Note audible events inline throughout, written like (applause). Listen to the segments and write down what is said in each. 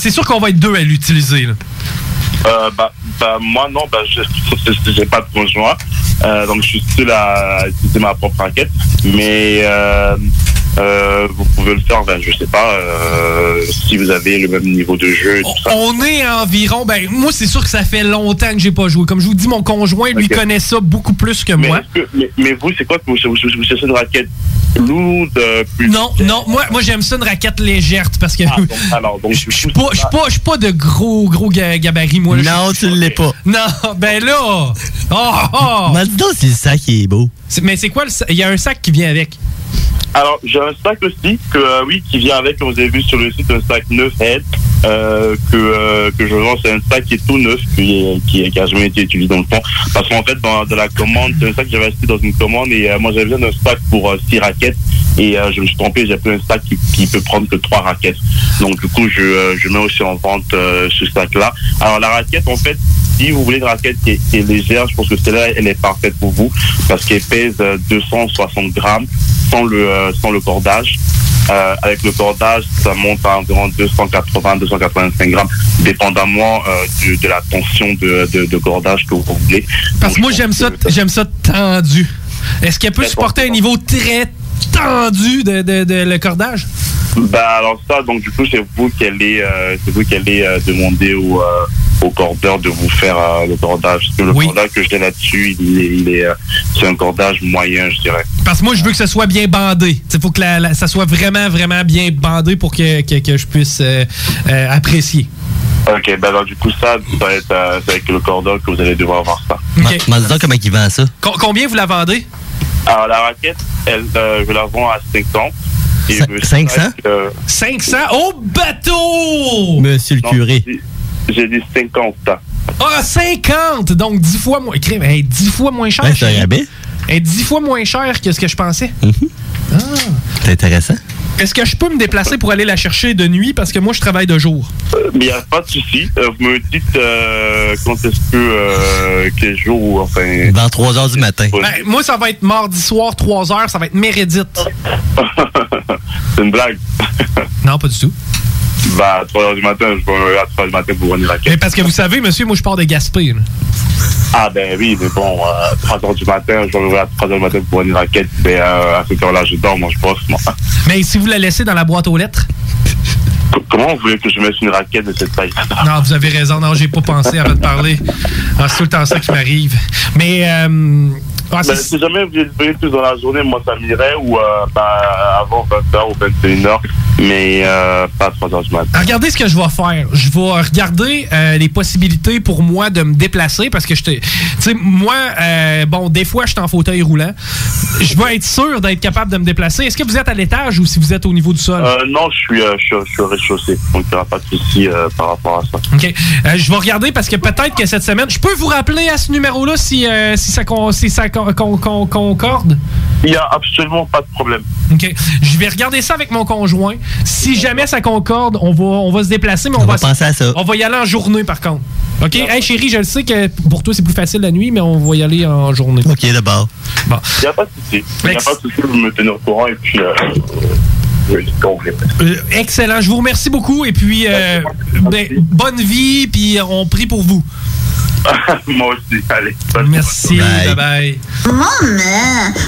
C'est sûr qu'on va être deux à l'utiliser. là. Euh, bah, bah, moi, non, bah, je (laughs) j'ai pas de conjoint. Euh, donc, je suis seul à utiliser ma propre raquette. Mais euh, euh, vous pouvez le faire, ben, je sais pas, euh, si vous avez le même niveau de jeu et tout ça. On est environ. Ben, moi, c'est sûr que ça fait longtemps que j'ai pas joué. Comme je vous dis, mon conjoint, lui, connaît ça beaucoup plus que Mais, moi. que- mais, mais vous, c'est quoi que vous, vous, vous cherchez une raquette lourde euh, plus Non, non, moi, moi j'aime ça une raquette légère parce que Ah, donc, alors, donc, je suis pas, je suis pas, je suis pas de gros, gros ga- gabarit, moi. là. Non, tu l'es pas. Non, (laughs) ben là. Oh, oh. Donc, c'est ça qui est beau. Mais c'est quoi le sac? Il y a un sac qui vient avec. Alors, j'ai un sac aussi, que, euh, oui, qui vient avec, vous avez vu sur le site, un sac neuf head, euh, que, euh, que je vends. C'est un sac qui est tout neuf, qui, qui, qui a jamais été utilisé dans le fond. Parce qu'en fait, dans, dans la commande, c'est un sac que j'avais acheté dans une commande et moi, j'avais besoin d'un sac pour euh, six raquettes. Et euh, je me suis trompé, j'ai pris un sac qui, qui peut prendre que trois raquettes. Donc, du coup, je, euh, je mets aussi en vente euh, ce sac-là. Alors, la raquette, en fait, si vous voulez une raquette qui est, qui est légère, je pense que celle-là, elle est parfaite pour vous parce qu'elle pèse euh, 260 grammes sans le, euh, sans le cordage. Euh, avec le cordage, ça monte à environ 280-285 grammes, dépendamment euh, de la tension de, de, de cordage que vous voulez. Parce que moi, j'aime ça, j'aime ça tendu. Est-ce qu'elle peut supporter un niveau très tendu de, de, de le cordage? Bah alors ça, donc du coup, c'est vous qui allez, euh, c'est vous qui allez euh, demander au, euh, au cordeur de vous faire euh, le cordage. Parce que le cordage que j'ai là-dessus, il est, il est, euh, c'est un cordage moyen, je dirais. Parce que moi, je veux que ça soit bien bandé. Il faut que la- la- ça soit vraiment, vraiment bien bandé pour que, que, que je puisse euh, euh, apprécier. Ok, bah alors du coup, ça, ça va être euh, c'est avec le cordeur que vous allez devoir avoir ça. Dis donc comment il vend ça? Com- combien vous la vendez? Alors la raquette, elle, euh, je la vends à 500. Et le 500? sac, euh, 500? Oh, bateau! Monsieur le curé. j'ai- dit 50. Ah, 50! Donc 10 fois moins. hey, 10 fois moins cher. Ouais, c'est un rabais. Hey, 10 fois moins cher que ce que je pensais. Ah. C'est intéressant. Est-ce que je peux me déplacer pour aller la chercher de nuit? Parce que moi, je travaille de jour. Euh, Mais il n'y a pas de souci. Euh, vous me dites euh, quand est-ce que, euh, quel jour, ou enfin... Dans 3 heures du matin. Ben, moi, ça va être mardi soir, 3 heures. Ça va être Mérédite. (laughs) C'est une blague. (laughs) Non, pas du tout. Bah, à 3 heures du matin, je vais à 3 heures du matin pour venir à Mais parce que vous savez, monsieur, moi, je pars de Gaspé. là. Ah, ben oui, mais bon, euh, à 3 heures du matin, je vais à 3 heures du matin pour venir à quête. Mais euh, à cette heure-là, je dors, moi, je bosse, moi. Mais si vous la laissez dans la boîte aux lettres? Comment vous voulez que je mette une raquette de cette taille Non, vous avez raison. Non, j'ai pas pensé avant de parler. Ah, c'est tout le temps ça qui m'arrive. Mais, euh, ah, Ben, si jamais vous êtes venu plus dans la journée, moi, ça m'irait, ou euh, bah, avant 20h ou 21h, mais euh, pas à 3 heures du matin. Regardez ce que je vais faire. Je vais regarder euh, les possibilités pour moi de me déplacer parce que je. Tu sais, moi, bon, des fois, je suis en fauteuil roulant. Je veux être sûr d'être capable de me déplacer. Est-ce que vous êtes à l'étage ou si vous êtes au niveau du sol? Non, je suis, je suis, au rez-de-chaussée, donc il n'y aura pas de souci par rapport à ça. OK. Je vais regarder parce que peut-être que cette semaine, je peux vous rappeler à ce numéro-là si, si ça, si ça concorde? Il n'y a absolument pas de problème. OK. Je vais regarder ça avec mon conjoint. Si jamais ça concorde, on va, on va se déplacer, mais on, On va, va penser à ça. On va y aller en journée, par contre. OK? Hey, chérie, je le sais que pour toi, c'est plus facile la nuit, mais on va y aller en journée. OK, d'abord. Bon. Il n'y a pas de souci. Il n'y a pas de souci, vous me tenez au courant et puis. Euh. Euh, excellent. Je vous remercie beaucoup. Et puis, euh, ben, bonne vie, puis on prie pour vous. (laughs) Moi aussi, allez. Merci. Bye-bye. Maman,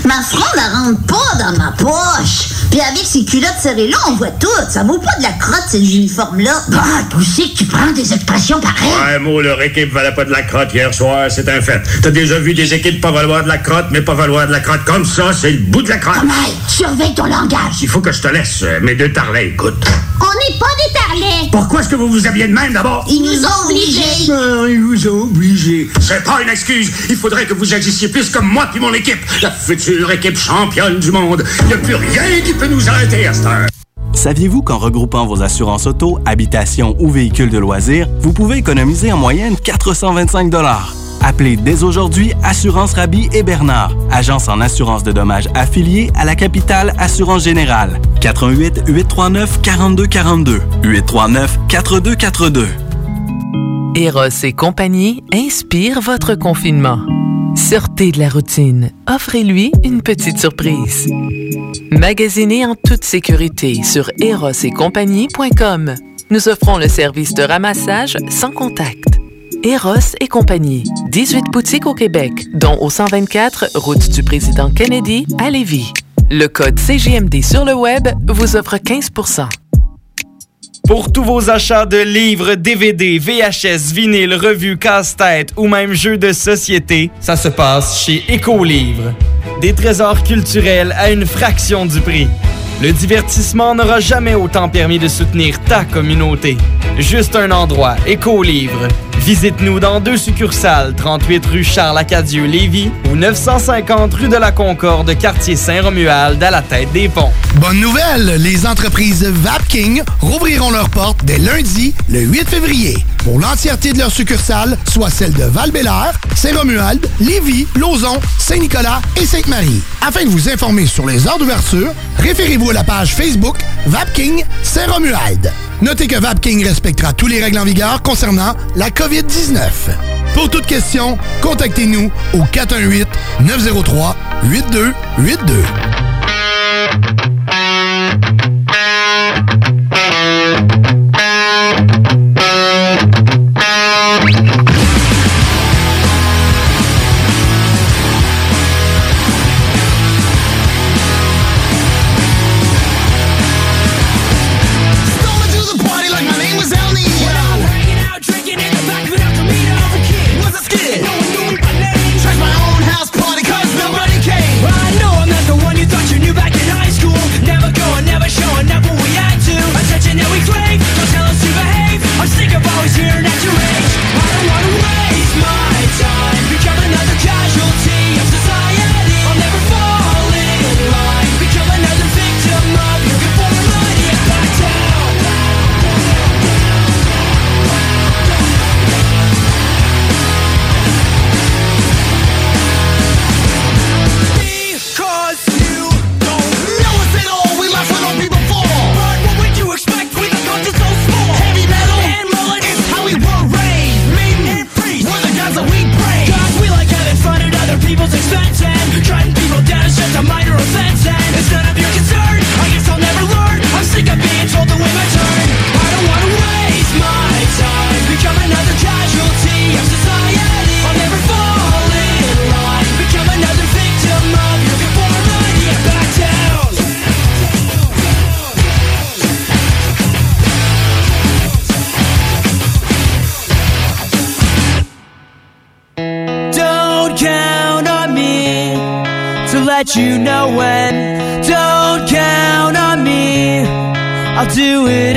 ma fronde ne rentre pas dans ma poche. Puis avec ces culottes serrées-là, on voit tout. Ça vaut pas de la crotte, cet uniforme-là. Bah, toi aussi que tu prends des expressions pareilles. Ouais, mot, leur équipe valait pas de la crotte hier soir, c'est un fait. T'as déjà vu des équipes pas valoir de la crotte, mais pas valoir de la crotte comme ça, c'est le bout de la crotte. Hey, surveille ton langage? Il faut que je te laisse, euh, mes deux tarlets, écoute. On n'est pas des tarlets. Pourquoi est-ce que vous vous habillez de même d'abord? Ils nous ont obligés. Ah, ils vous ont obligés. C'est pas une excuse. Il faudrait que vous agissiez plus comme moi puis mon équipe. La future équipe championne du monde. Il n'y a plus rien qui peut nous arrêter à cette heure. Saviez-vous qu'en regroupant vos assurances auto, habitation ou véhicules de loisirs, vous pouvez économiser en moyenne 425 Appelez dès aujourd'hui Assurance Rabi et Bernard, agence en assurance de dommages affiliée à la capitale Assurance Générale. 88 839 4242 839 4242. Eros et compagnie inspire votre confinement. Sortez de la routine. Offrez-lui une petite surprise. Magasinez en toute sécurité sur erosetcompagnie.com. nous offrons le service de ramassage sans contact. Eros et compagnie. 18 boutiques au Québec, dont au 124 route du président Kennedy à Lévis. Le code CGMD sur le web vous offre 15% Pour tous vos achats de livres, DVD, VHS, vinyle, revues, casse-tête ou même jeux de société, ça se passe chez Écolivre. Des trésors culturels à une fraction du prix. Le divertissement n'aura jamais autant permis de soutenir ta communauté. Juste un endroit, Écolivre. Visite-nous dans deux succursales, 38 rue Charles-Acadieux-Lévis ou 950 rue de la Concorde, quartier Saint-Romuald, à la tête des ponts. Bonne nouvelle, les entreprises Vapking rouvriront leurs portes dès lundi, le 8 février. Pour l'entièreté de leurs succursales, soit celles de val Saint-Romuald, Lévis, Lauson, Saint-Nicolas et Sainte-Marie. Afin de vous informer sur les heures d'ouverture, référez-vous à la page Facebook Vapking Saint-Romuald. Notez que Vapking respectera tous les règles en vigueur concernant la COVID-19. Pour toute question, contactez-nous au 418-903-8282. Let you know when. Don't count on me, I'll do it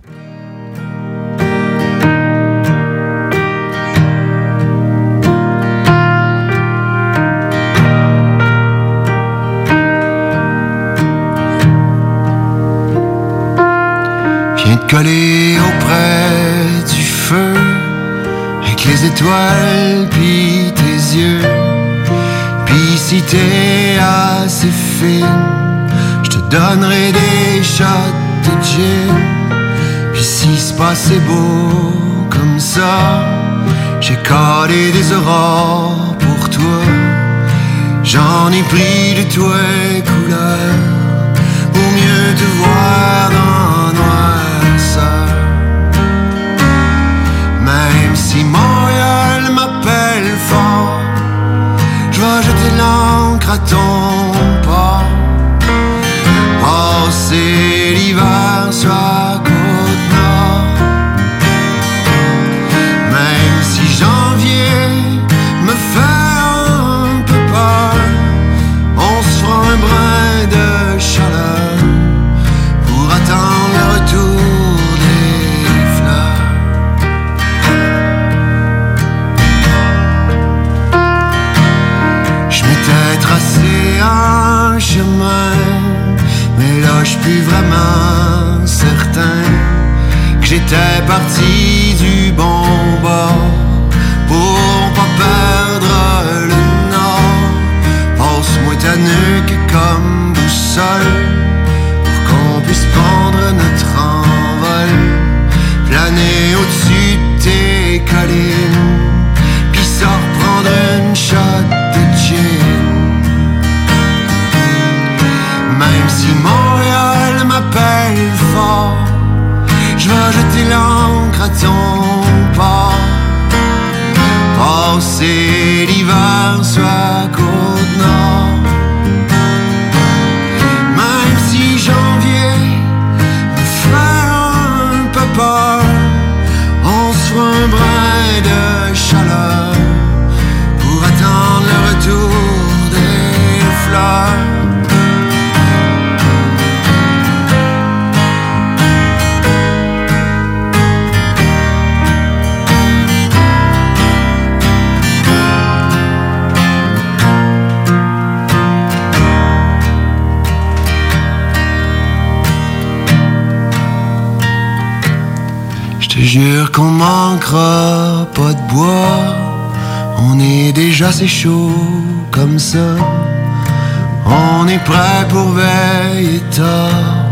Coller auprès du feu Avec les étoiles puis tes yeux. Puis si t'es assez fine Je te donnerai des shots de gin. Puis si c'est pas assez beau comme ça J'ai collé des aurores pour toi. J'en ai pris de toi couleurs Pour mieux te voir dans Même si Montréal m'appelle fort Je vais jeter l'encre à ton port. Passer l'hiver sur la côte nord. Même si janvier me fait un peu peur On se fera un brin de chaleur Pour attendre le retour un chemin Mais là je suis plus vraiment certain Que j'étais parti du bon bord Pour pas perdre le nord. Passe-moi ta nuque comme boussole Pour qu'on puisse prendre notre envol. Planer au-dessus de tes collines Puis s'en reprendre une shot Si Montréal m'appelle fort. Je vais jeter l'encre à ton port Passer l'hiver sur la côte nord. Même si janvier me fait un peu peur On se un brin de chaleur Pour attendre le retour des fleurs jure qu'on manquera pas de bois. On est déjà assez chaud comme ça. On est prêt pour veiller tard.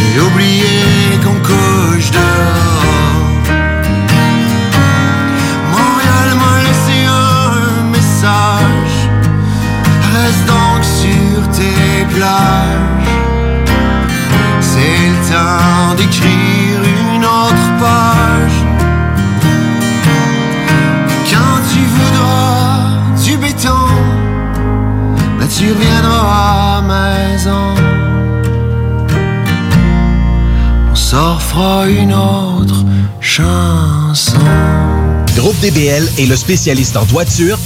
Et oublier qu'on couche dehors. Montréal m'a laissé un message. Reste donc sur tes plages. C'est le temps d'écrire tu reviendras à maison. On fera une autre chanson. Groupe DBL est le spécialiste en toiture,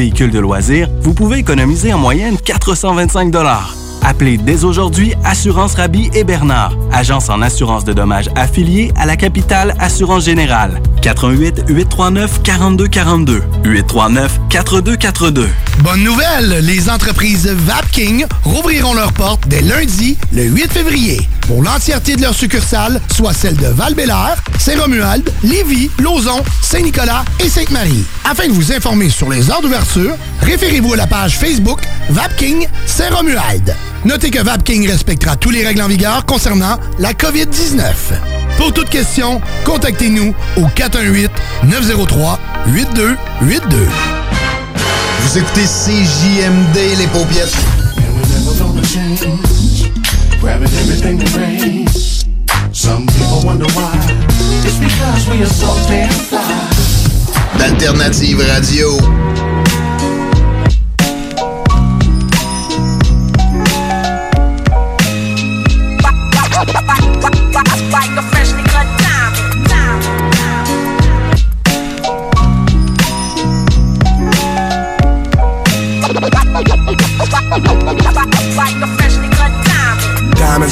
véhicules de loisirs, vous pouvez économiser en moyenne 425 Appelez dès aujourd'hui Assurance Rabi et Bernard, agence en assurance de dommages affiliée à la capitale Assurance Générale. 88 839 4242 839 4242. Bonne nouvelle, les entreprises Vapking rouvriront leurs portes dès lundi, le 8 février. Pour l'entièreté de leurs succursales, soit celles de val Saint-Romuald, Lévis, Lauson, Saint-Nicolas et Sainte-Marie. Afin de vous informer sur les heures d'ouverture, référez-vous à la page Facebook Vapking Saint-Romuald. Notez que Vapking respectera tous les règles en vigueur concernant la COVID-19. Pour toute question, contactez-nous au 418-903-8282. Vous écoutez CJMD, les paupiètes. Grabbing everything that rains. Some people wonder why. It's because we are so damn fly. D'Alternative Radio.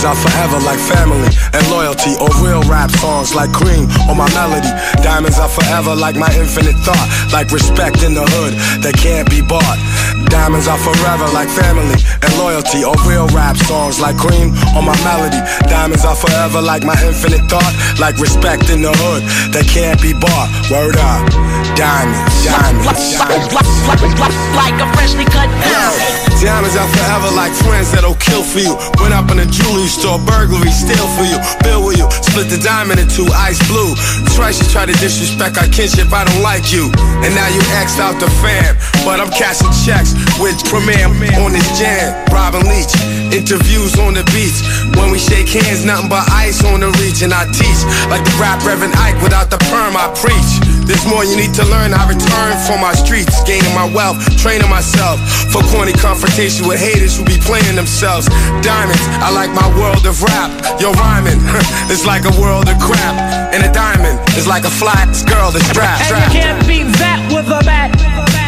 Are forever like family and loyalty or real rap songs like cream or my melody. Diamonds are forever like my infinite thought, like respect in the hood that can't be bought. Diamonds are forever like family and loyalty or real rap songs like cream or my melody. Diamonds are forever like my infinite thought, like respect in the hood that can't be bought. Word up. Diamonds, diamonds, diamonds. Like a freshly cut diamond. Diamonds are forever like friends that'll kill for you. Went up in a jewelry store, burglary, steal for you. Bill with you, split the diamond in two, ice blue. Twice you try to disrespect our kinship, I don't like you. And now you X'd out the fam. But I'm cashing checks with Premier on this jam. Robin Leach, interviews on the beach. When we shake hands, nothing but ice on the. And I teach like the rap Reverend Ike without the perm, I preach. There's more you need to learn. I return from my streets, gaining my wealth, training myself for corny confrontation with haters who be playing themselves. Diamonds, I like my world of rap. Yo, rhyming, (laughs) it's like a world of crap. And a diamond is like a flat girl that's strapped. And you can't beat that with a bat.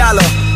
dollar.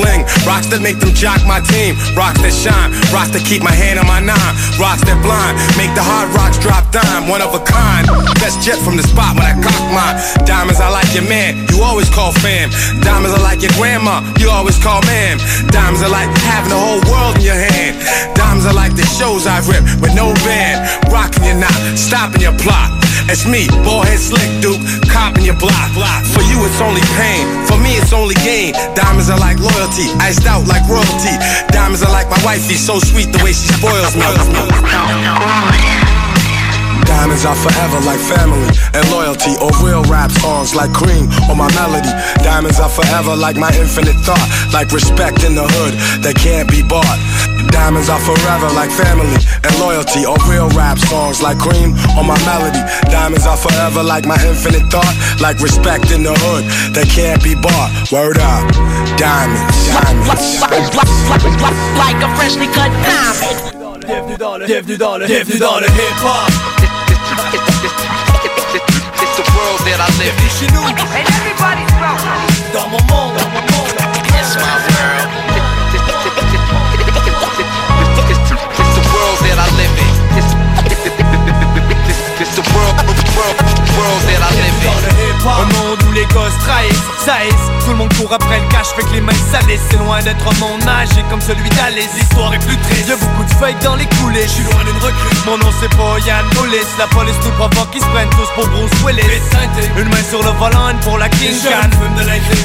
bling, rocks that make them jock my team. Rocks that shine, rocks that keep my hand on my nine. Rocks that blind, make the hard rocks drop dime. One of a kind. Best jet from the spot when I cock mine. Diamonds, I like your man, you always call fam. Diamonds, I like your grandma, you always call ma'am. Diamonds, are like having the whole world in your hand. Diamonds, are like the shows I've ripped with no band. Rocking your knot, stopping your plot. It's me, ballhead slick duke, copping your block. For you, it's only pain. For me, it's only gain. Diamonds are like loyalty, iced out like royalty. Diamonds are like my wifey, so sweet the way she spoils me. Diamonds are forever like family and loyalty or real rap songs like cream or my melody. Diamonds are forever like my infinite thought, like respect in the hood that can't be bought. Diamonds are forever like family and loyalty or real rap songs like cream on my melody. Diamonds are forever like my infinite thought, like respect in the hood that can't be bought. Word up, diamonds, diamonds. Like a freshly cut diamond. Bienvenue dans le, bienvenue dans le, bienvenue dans le hip hop. World that I live in. chez nous. And everybody's welcome. Dans mon monde, dans mon monde. It's my world. It's the world that I live in. It's, it's the world, world, world that I live in. Où les gosses trahissent, saillissent. Tout le monde court après le cash, fait que les mains salissent C'est loin d'être un monde magique comme celui d'Alice. L'histoire est plus triste, y'a beaucoup de fake dans les coulées. Je suis loin d'une recrue, mon nom c'est pas Yann La police nous provoque, ils se prennent tous pour Bruce Willis. Une main sur le volant, une pour la King Can.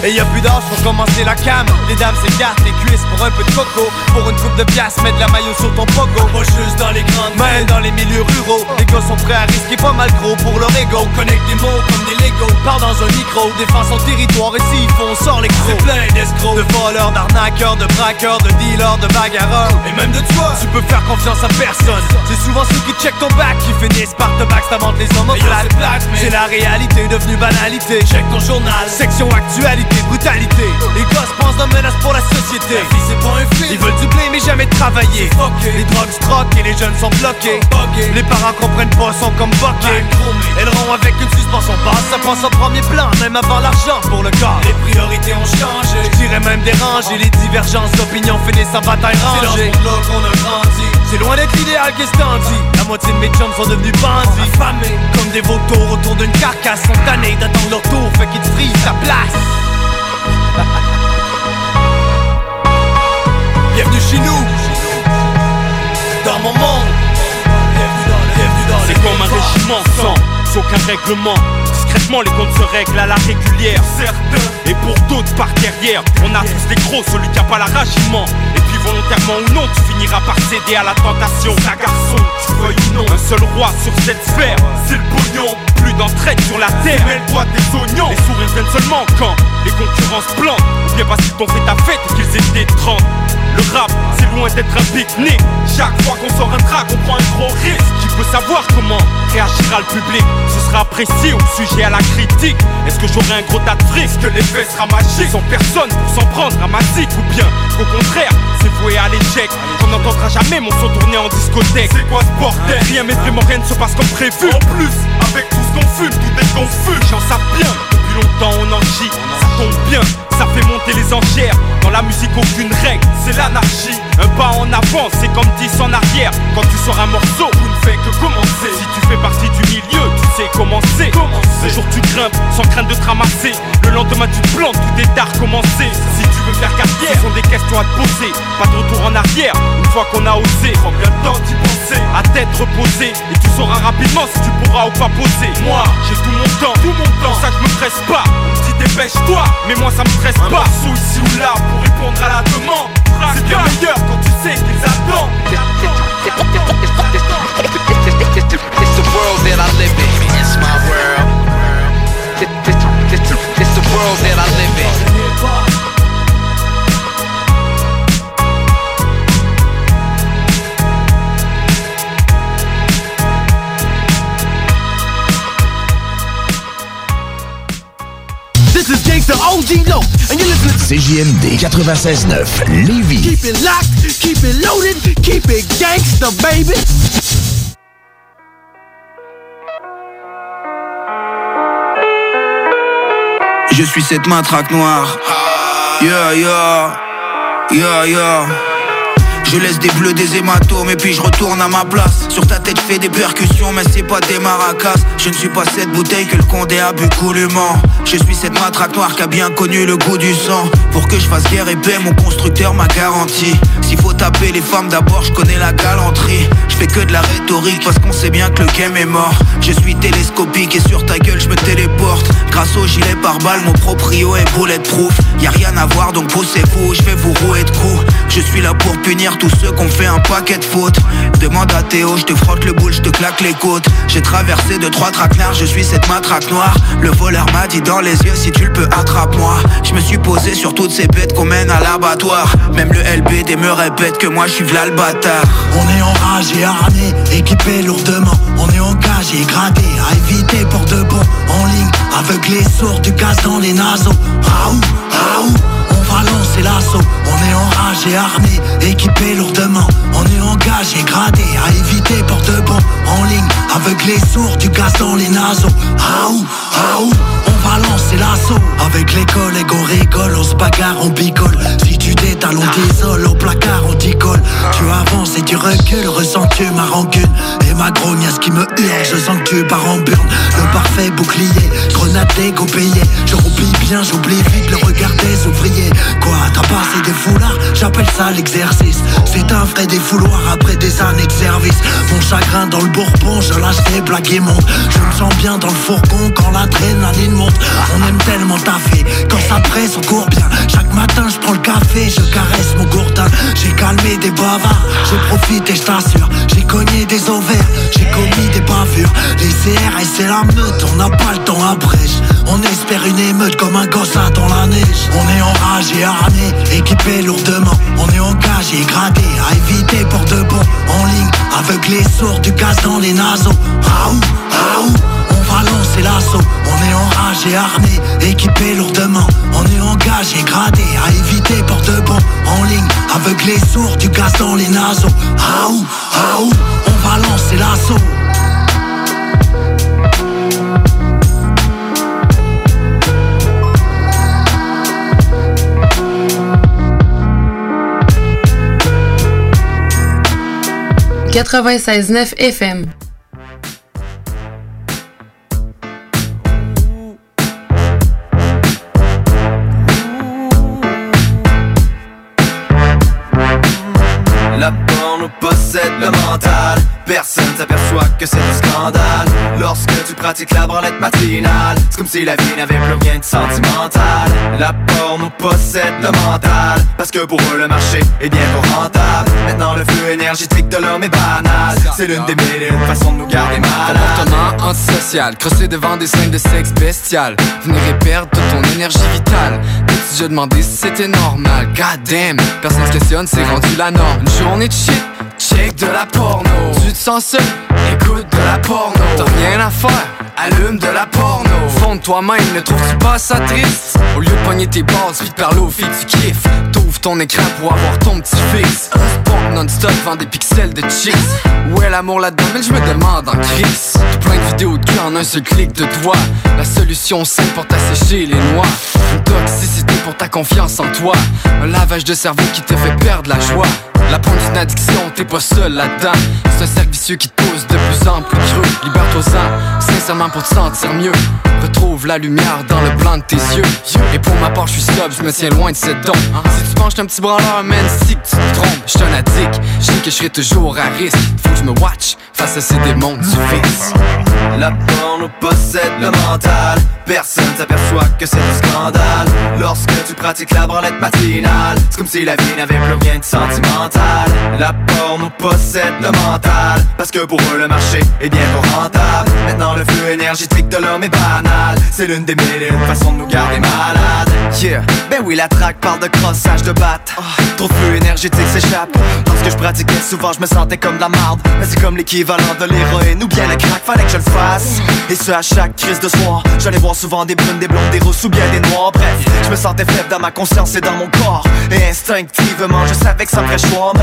Et y'a plus d'âge pour commencer la cam. Les dames s'écartent les cuisses pour un peu de coco. Pour une coupe de pièces, mettre la maillot sur ton pogo. Pas juste dans les grandes mains, dans les milieux ruraux. Les gars sont prêts à risquer pas mal gros pour leur ego. On connecte des mots comme des Legos Parle dans un micro, défend son territoire Et s'il faut on sort les C'est plein d'escrocs, de voleurs, d'arnaqueurs, de braqueurs, de dealers, de bagarreurs. Et même de toi, tu peux faire confiance à personne. C'est souvent ceux qui check ton back qui finissent par te backstabant les hommes C'est la réalité devenue banalité. Check ton journal, section actualité, brutalité. Les gosses pensent d'un menace pour la société. La vie c'est pas un film. Ils veulent du blé mais jamais travailler. Les drogues se troquent et les jeunes sont bloqués. Les parents comprennent pas, sont comme boqués Aileront avec une suspension basse. Ça pense en premier plan, même avant l'argent pour le corps. Les priorités ont changé. Je dirais même dérangé Les divergences d'opinion finissent en bataille rangée. C'est dans ce qu'on a grandi. C'est loin d'être l'idéal qu'est-ce qu'on dit La moitié de mes chums sont devenus bandits. Affamés Comme des vautours autour d'une carcasse Sont tannés d'attendre leur tour Fait qu'ils te frisent ta place. (laughs) Bienvenue chez nous. Dans mon monde. Bienvenue dans le C'est comme un régiment sans aucun règlement. Les comptes se règlent à la régulière. Certains, et pour d'autres par derrière, on a tous des gros, celui qui a pas l'arrachement. Et puis volontairement ou non, tu finiras par céder à la tentation. Un garçon, tu veuilles ou non, un seul roi sur cette sphère, c'est le pognon. Plus d'entraide sur la terre, mêle-toi des oignons. Les sourires viennent seulement quand les concurrences plantent. Qu'ils t'ont fait ta fête qu'ils étaient 30. Le rap, c'est loin d'être un pique-nique. Chaque fois qu'on sort un track, on prend un gros risque. Qui peut savoir comment réagira le public Ce sera apprécié ou sujet à la critique. Est-ce que j'aurai un gros tas de Que l'effet sera magique Sans personne pour s'en prendre à ma zik Ou bien qu'au contraire, c'est voué à l'échec. On n'entendra jamais mon son tourner en discothèque. C'est quoi ce bordel? Rien mais vraiment rien ne se passe comme prévu. En plus, avec tout ce qu'on fume, tout est confus. J'en sais bien, on en chie. Ça tombe bien, ça fait monter les enchères. Dans la musique, aucune règle, c'est l'anarchie. Un pas en avant, c'est comme 10 en arrière. Quand tu sors un morceau, vous ne faites que commencer. Si tu fais partie du milieu, c'est. Ce jour tu grimpes sans crainte de te ramasser. Le lendemain tu te plantes, tout est à recommencer. Si tu veux faire carrière, ce sont des questions à te poser. Pas de retour en arrière, une fois qu'on a osé. Prends bien le temps d'y penser, à tête reposée. Et tu sauras rapidement si tu pourras ou pas poser. Moi, j'ai tout mon temps, tout mon temps. Pour ça je me presse pas. On me dit dépêche-toi, mais moi ça me stresse pas. Morceau ici ou là pour répondre à la demande. C'est bien meilleur quand tu sais qu'ils attendent. It's the world that I live in. It's my world. It's, it's, it's, it's the world that I live in. This is Gangsta OG Low, and you're listening to CJMD 96.9 Lévis. Keep it locked, keep it loaded, keep it gangsta, baby. Je suis cette matraque noire. Yeah, yeah, yeah, yeah. Je laisse des bleus, des hématomes et puis je retourne à ma place. Sur ta tête fais des percussions mais c'est pas des maracas. Je ne suis pas cette bouteille que le condé a bu goulûment. Je suis cette matraque noire qui a bien connu le goût du sang. Pour que je fasse guerre et paix mon constructeur m'a garanti. S'il faut taper les femmes d'abord je connais la galanterie. Je fais que de la rhétorique parce qu'on sait bien que le game est mort. Je suis télescopique et sur ta gueule je me téléporte. Grâce au gilet par balle mon proprio est bulletproof. Y a rien à voir donc poussez-vous je vais vous rouer de coups. Je suis là pour punir tous ceux qu'on fait un paquet de fautes. Demande à Théo, je te frotte le boule, je te claque les côtes. J'ai traversé de trois traquenards, je suis cette matraque noire. Le voleur m'a dit dans les yeux, si tu le peux, attrape-moi. Je me suis posé sur toutes ces bêtes qu'on mène à l'abattoir. Même le LBD me répète que moi je suis v'là le. On est enragé, armé, équipé lourdement. On est engagé, gradé, à éviter pour de bon. En ligne, aveuglé, sourd, du gaz dans les naseaux. Raoult, raoult, on va lancer l'assaut. On est enragé, armé, équipé lourdement. On est engagé, gradé, à éviter pour de bon. En ligne, aveuglé, sourd, du gaz dans les naseaux. Raoult, raoult, on va lancer l'assaut. Avec les collègues, on rigole, on se bagarre, on picole. Si tu t'étales, on t'isole, au placard, on t'y colle. Tu avances et tu recules, ressens-tu ma rancune? Et ma grogne, ce qui me hurle, je sens que tu pars en burne. Le parfait bouclier, grenade dégoupillée. Je roupille bien, j'oublie vite le regard des ouvriers. Quoi, t'as passé des foulards J'appelle ça l'exercice. C'est un vrai défouloir après des années de service. Mon chagrin dans le bourbon, je lâche des blagues immondes. Je me sens bien dans le fourgon quand l'adrénaline monte. On aime tellement taffer, quand ça presse, on court bien. Chaque matin, je prends le café, je caresse mon gourdin. J'ai calmé des bavards, j'ai profité, je t'assure. J'ai cogné des ovaires, j'ai commis des bavures. Les CRS, c'est la meute, on n'a pas le temps à brèche. On espère une émeute comme un gosse dans la neige. On est enragé, équipé lourdement. On est engagé, gradé, à éviter pour de bon. En ligne, aveuglé, sourd, du gaz dans les naseaux. Raoult, raoult, on va lancer l'assaut. On est enragé, armé, équipé lourdement. On est engagé, gradé, à éviter pour de bon. En ligne, aveuglé, sourd, du gaz dans les naseaux. Raoult, raoult, on va lancer l'assaut. « 96.9 FM. Personne s'aperçoit que c'est un scandale. Lorsque tu pratiques la branlette matinale C'est comme si la vie n'avait plus rien de sentimental. La porno possède le mental Parce que pour eux le marché est bien trop rentable. Maintenant le flux énergétique de l'homme est banal. C'est l'une des mille et une façons de nous garder malades. Comportement antisocial, crossé devant des scènes de sexe bestial. Venir et perdre ton énergie vitale. Dès que tu te demandé si c'était normal. God damn, personne se questionne, c'est rendu la norme. Une journée de shit, check de la porno. Tu te sens seul, écoute de la porno. T'as rien à faire, allume de la porno. Fond de toi-même, ne trouves-tu pas ça triste? Au lieu de pogner tes bases, de parler aux filles tu kiffes T'ouvres ton écran pour avoir ton petit fixe Sport non-stop, vend des pixels de chicks Où est l'amour là-dedans, mais je me demande en crise. Tout plein de vidéos de cul en un seul clic de doigt La solution simple pour t'assécher les noix. Une toxicité pour ta confiance en toi. Un lavage de cerveau qui te fait perdre la joie. La pointe d'une addiction, t'es pas seul là-dedans. C'est un cercle vicieux qui te de plus en plus creux. Libère-toi-en, sincèrement pour te sentir mieux. Retrouve la lumière dans le blanc de tes yeux. Et pour ma part, je suis stop, je me tiens loin de cette don. Si tu penches un petit branleur, man, si tu te trompes Je un addict, je sais que je serai toujours à risque. Faut que je me watch face à ces démons du vice. La porno possède le mental. Personne s'aperçoit que c'est un scandale. Lorsque tu pratiques la branlette matinale C'est comme si la vie n'avait plus rien de sentimental. La porno possède le mental. Parce que pour le marché est bien trop rentable. Maintenant le flux énergétique de l'homme est banal. C'est l'une des mille et une façons de nous garder malades. Yeah, ben oui la traque parle de crossage de batte Trop de flux énergétique s'échappe. Lorsque je pratiquais souvent je me sentais comme de la marde. Mais c'est comme l'équivalent de l'héroïne ou bien le crack. Fallait que je le fasse. Et ce à chaque crise de soir J'allais voir souvent des brunes, des blondes, des rousses ou bien des noirs. Bref, je me sentais faible dans ma conscience et dans mon corps. Et instinctivement je savais que ça me ferait choix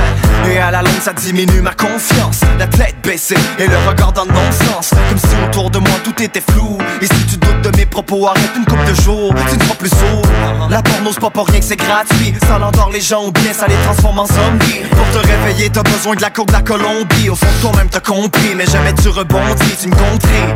Et à la longue ça diminue ma confiance. La tête baissée et le regard dans le non-sens Comme si autour de moi tout était flou. Et si tu doutes de mes propos arrête une coupe de jours Tu ne seras plus sourd. La porno c'est pas pour rien que c'est gratuit. Ça l'endort les gens ou bien ça les transforme en zombies. Pour te réveiller t'as besoin de la coke de la Colombie. Au fond toi-même t'as compris Mais jamais tu rebondis, tu me contris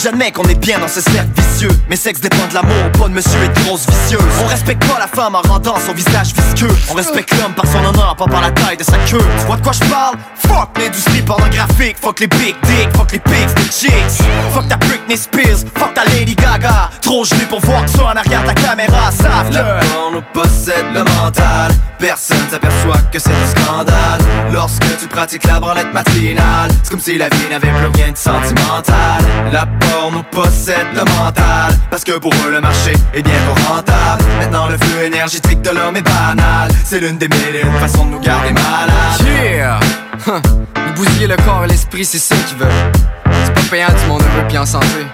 J'admets qu'on est bien dans ce cercle vicieux. Mais sexe dépend de l'amour, pas de monsieur et grosse vicieuse On respecte pas la femme en rendant son visage visqueux. On respecte l'homme par son honneur, pas par la taille de sa queue. Tu vois de quoi je parle? Fuck l'industrie pornographique Fuck les big dick, fuck les pics des chicks. Fuck ta Britney Spears, fuck ta Lady Gaga. Trop gelé pour voir que ça en arrière ta caméra Savent La que nous possède le mental. Personne s'aperçoit que c'est un scandale. Lorsque tu pratiques la branlette matinale C'est comme si la vie n'avait plus rien de sentimental. La porn nous possède le mental Parce que pour eux le marché est bien trop rentable. Maintenant le flux énergétique de l'homme est banal. C'est l'une des mille et une façons de nous garder malades. Yeah! Nous bousiller le corps et l'esprit, c'est ça qu'ils veulent. C'est pas payant du monde heureux pis en santé.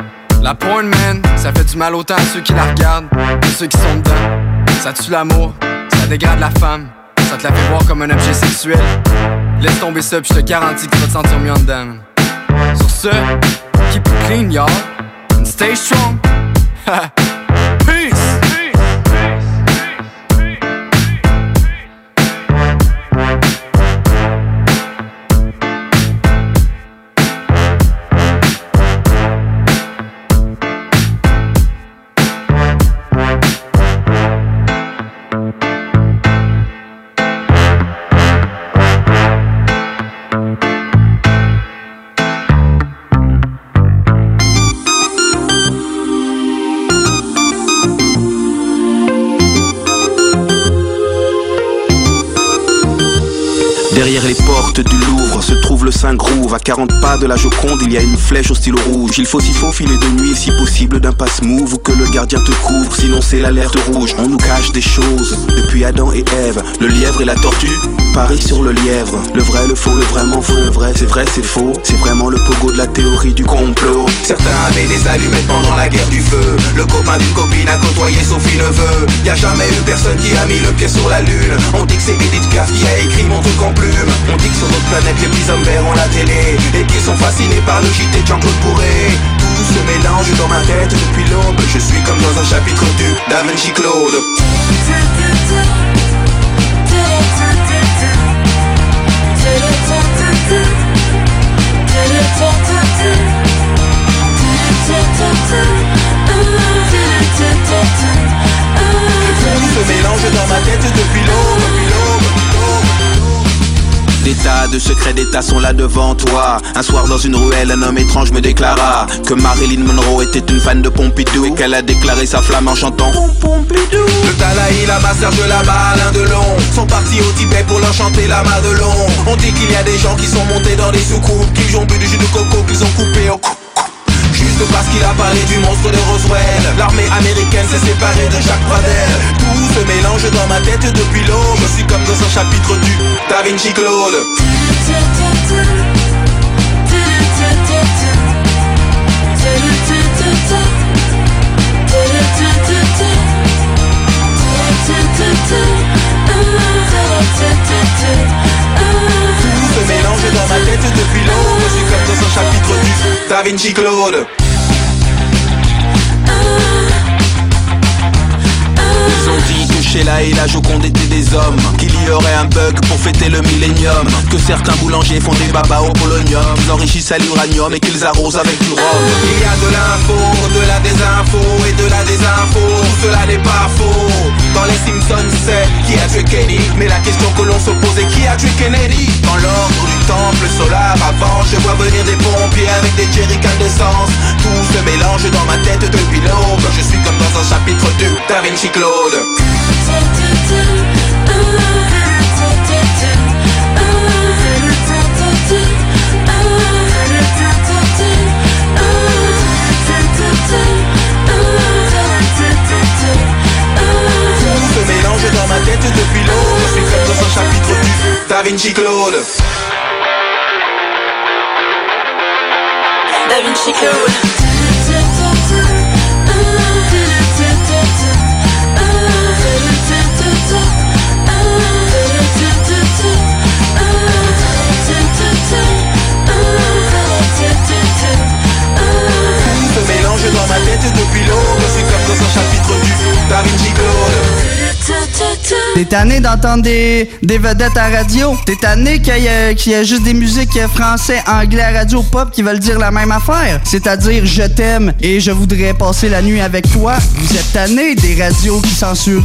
La porn, man, ça fait du mal autant à ceux qui la regardent que ceux qui sont dedans. Ça tue l'amour, ça dégrade la femme, ça te la fait voir comme un objet sexuel. Laisse tomber ça pis je te garantis que tu vas te sentir mieux en dedans. Sur ce, keep it clean, y'all, and stay strong. (laughs) À 40 pas de la Joconde, il y a une flèche au stylo rouge. Il faut s'y faufiler de nuit, si possible d'un passe-move ou que le gardien te couvre. Sinon, c'est l'alerte rouge. On nous cache des choses depuis Adam et Ève. Le lièvre et la tortue parient sur le lièvre. Le vrai, le faux, le vraiment faux. Le vrai, c'est vrai, c'est faux. C'est vraiment le pogo de la théorie du complot. Certains avaient des allumettes pendant la guerre du feu Le copain d'une copine a côtoyé Sophie Neveu Y a jamais eu personne qui a mis le pied sur la lune On dit que c'est Edith Piaf qui a écrit mon truc en plume On dit que sur notre planète les petits hommes verront la télé Et qu'ils sont fascinés par le JT de Jean-Claude Bourré Tout se mélange dans ma tête depuis l'aube Je suis comme dans un chapitre du Da Vinci Claude se mélange dans ma tête depuis l'aube tas de secrets d'État sont là devant toi. Un soir dans une ruelle, un homme étrange me déclara que Marilyn Monroe était une fan de Pompidou et qu'elle a déclaré sa flamme en chantant Pompidou. Le Dalai Lama, Serge là-bas, Alain Delon Sont partis au Tibet pour leur chanter la Madelon On dit qu'il y a des gens qui sont montés dans des soucoupes Qui ont bu du jus de coco, qu'ils ont coupé au cou Parce qu'il a parlé du monstre de Roswell. L'armée américaine s'est séparée de Jacques Pradel Tout se mélange dans ma tête depuis l'aube. Je suis comme dans un chapitre du Da Vinci Claude Tout se mélange dans ma tête depuis l'aube. Je suis comme dans un chapitre du Da Vinci Claude Sheila et la Joconde étaient des hommes. Qu'il y aurait un bug pour fêter le millénium. Que certains boulangers font des babas au polonium. Ils enrichissent à l'uranium et qu'ils arrosent avec du rhum. Il y a de l'info, de la désinfo et de la désinfo. Cela n'est pas faux. Dans les Simpsons c'est qui a tué Kenny. Mais la question que l'on se pose est qui a tué Kennedy? Dans l'ordre du temple solaire avant Je vois venir des pompiers avec des jerrycans d'essence Tout se mélange dans ma tête depuis l'aube. Je suis comme dans un chapitre du Da Vinci Claude Mélange dans ma tête depuis l'aube Je suis comme dans un chapitre du Da Vinci Claude Da Vinci Claude. Dans ma tête depuis l'aube suis comme dans un chapitre du Da Vinci Claude T'es tanné d'entendre des, vedettes à radio? T'es tanné qu'il y, ait juste des musiques français, anglais radio pop qui veulent dire la même affaire? C'est-à-dire je t'aime et je voudrais passer la nuit avec toi. Vous êtes tanné des radios qui censurent.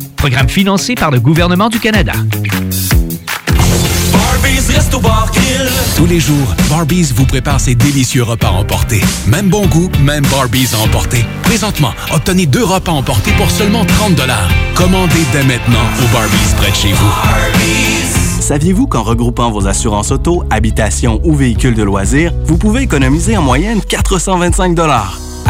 Programme financé par le gouvernement du Canada. Tous les jours, Barbies vous prépare ses délicieux repas emportés. Même bon goût, même Barbies à emporter. Présentement, obtenez deux repas emportés pour seulement 30 Commandez dès maintenant au Barbies près de chez vous. Saviez-vous qu'en regroupant vos assurances auto, habitation ou véhicules de loisirs, vous pouvez économiser en moyenne 425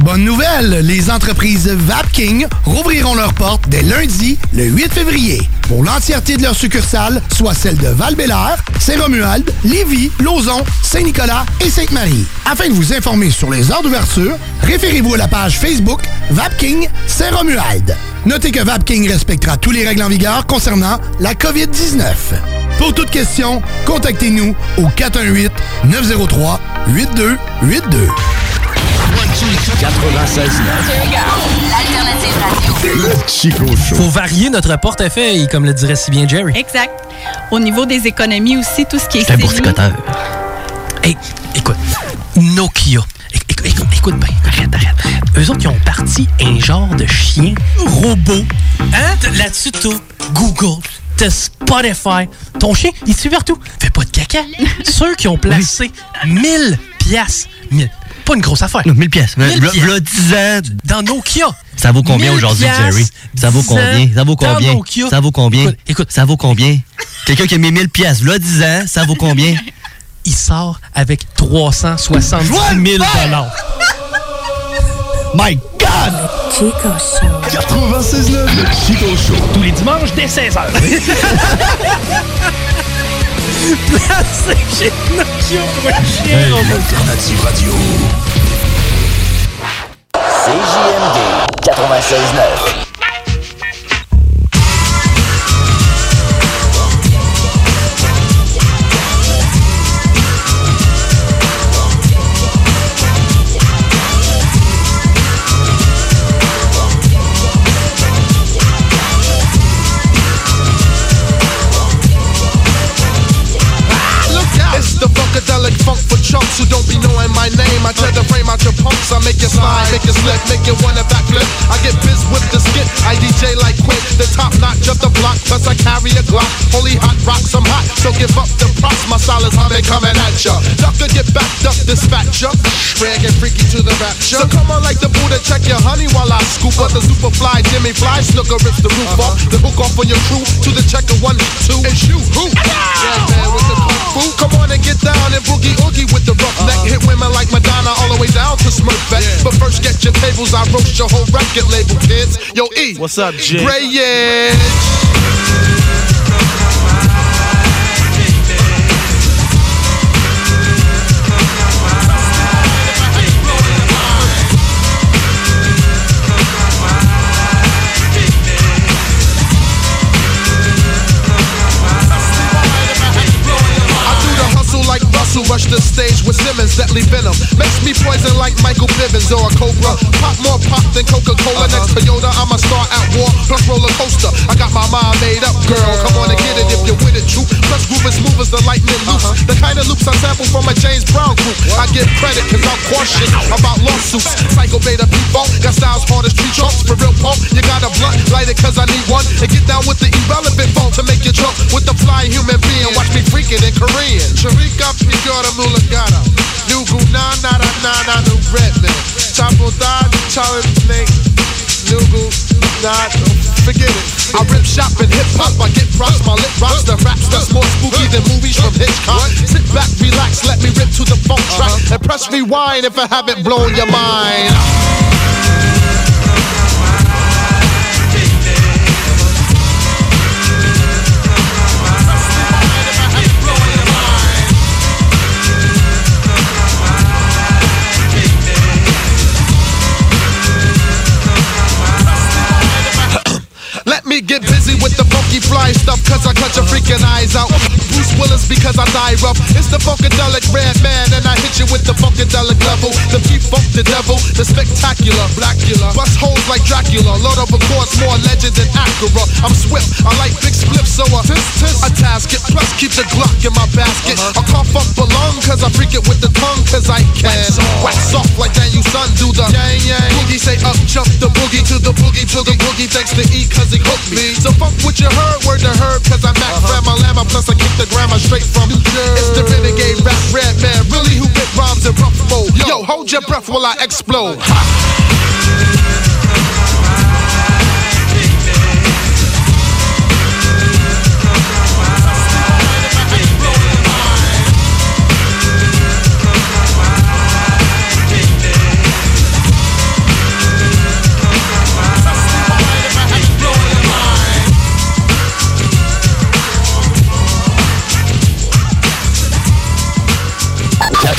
Bonne nouvelle, les entreprises Vapking rouvriront leurs portes dès lundi, le 8 février. Pour l'entièreté de leurs succursales, soit celles de val Saint-Romuald, Lévis, Lauson, Saint-Nicolas et Sainte-Marie. Afin de vous informer sur les heures d'ouverture, référez-vous à la page Facebook Vapking Saint-Romuald. Notez que Vapking respectera tous les règles en vigueur concernant la COVID-19. Pour toute question, contactez-nous au 418-903-8282. 96 L'alternative radio. Le Chico Show. Faut varier notre portefeuille, comme le dirait si bien Jerry. Exact. Au niveau des économies aussi, tout ce qui est C'est un boursicoteur. Hey, écoute, Nokia. Éc- éc- écoute, écoute bien, arrête, arrête, arrête. Eux autres, ils ont parti un genre de chien robot. Hein? Là-dessus, t'as Google, t'as Spotify. Ton chien, il te suit partout. Fais pas de caca. (laughs) Ceux qui ont placé 1000 piastres. 1000. Pas une grosse affaire. 1000 piastres. 1000 V'là- piastres. v'là 10 ans. Dans Nokia. Ça vaut combien 1000 aujourd'hui, Jerry? Ça vaut 10 combien? Ça vaut combien? Ça vaut combien? Écoute, écoute. Ça vaut combien? Quelqu'un qui a mis 1000 piastres, là, 10 ans, ça vaut combien? (laughs) Il sort avec 370 000 My God! Chico Show. 96.9, le Chico Show. Tous les dimanches dès 16h. (laughs) L'alternative radio. CJMD 96.9. funk for chunks who don't be knowing my name. I tear the frame, out your punks. I make you slide, make you slip, make you wanna backflip. I get biz with the skit. I DJ like quick, the top notch of the block. Plus I carry a Glock. Holy hot rocks, I'm hot. So give up the props. My style is how they coming at ya. Duck to get backed up, dispatch ya. Rag and freaky to the rapture. So come on like the Buddha, check your honey while I scoop up the super fly. Jimmy Fly, snooker rips the roof off. The hook off on your crew to the checker one, two, and shoot. Who? Yeah, man, with the kung fu. Come on and get down and boogie oogie with the rough neck. Hit women like Madonna all the way down to Smurfette. But first get your tables, I roast your whole record label, kids. Yo, E. What's up, Jay? Grayage. I who rush the stage Simmons, deadly venom. Makes me poison like Michael Bivins or a Cobra. Pop more pop than Coca-Cola. Uh-huh. Next Toyota, I'm a star at war, plus roller coaster. I got my mind made up, girl. Uh-huh. Come on and get it if you're with it, true. Plus groove is smooth as the lightning loops. Uh-huh. The kind of loops I sample from a James Brown group. I give credit cause I'm cautious about lawsuits. Psycho beta people got styles hard as tree trunks. For real punk, you got a blunt, light it cause I need one. And get down with the irrelevant phone to make you jump with the fly human being. Watch me freaking in Korean. Sharika Pigora Mulagata. Nugu na na na na na nu Redman. Chapo da Charlie Snake. Nugu na forget it. I rip shop and hip hop. I get props. My lip rocks the raps that's more spooky than movies from Hitchcock. Sit back, relax, let me rip to the funk track uh-huh. and press rewind if I haven't blown your mind. Ski fly stuff, cause I cut your freaking eyes out. Bruce Willis because I die rough. It's the funkadelic red man, and I hit you with the funkadelic level. The P funk, the devil, the spectacular, blackula. Bust holes like Dracula, Lord of course, more legend than Acura. I'm swift, I like big spliffs, so I tis, tis, I task it. Plus keep the Glock in my basket. Uh-huh. I cough up fuck belong, cause I freak it with the tongue, cause I can. Wax off like that, you son, do the yang yang. Boogie say up, jump the boogie to the boogie to the boogie, thanks to E, cause he hooked me. So fuck what you heard, word to herb, cause I'm Mac Fama Lama, plus I kick the grammar straight from New Jersey. It's the renegade rap red man, really who bit rhymes in rough mode. Yo, hold your breath while I explode.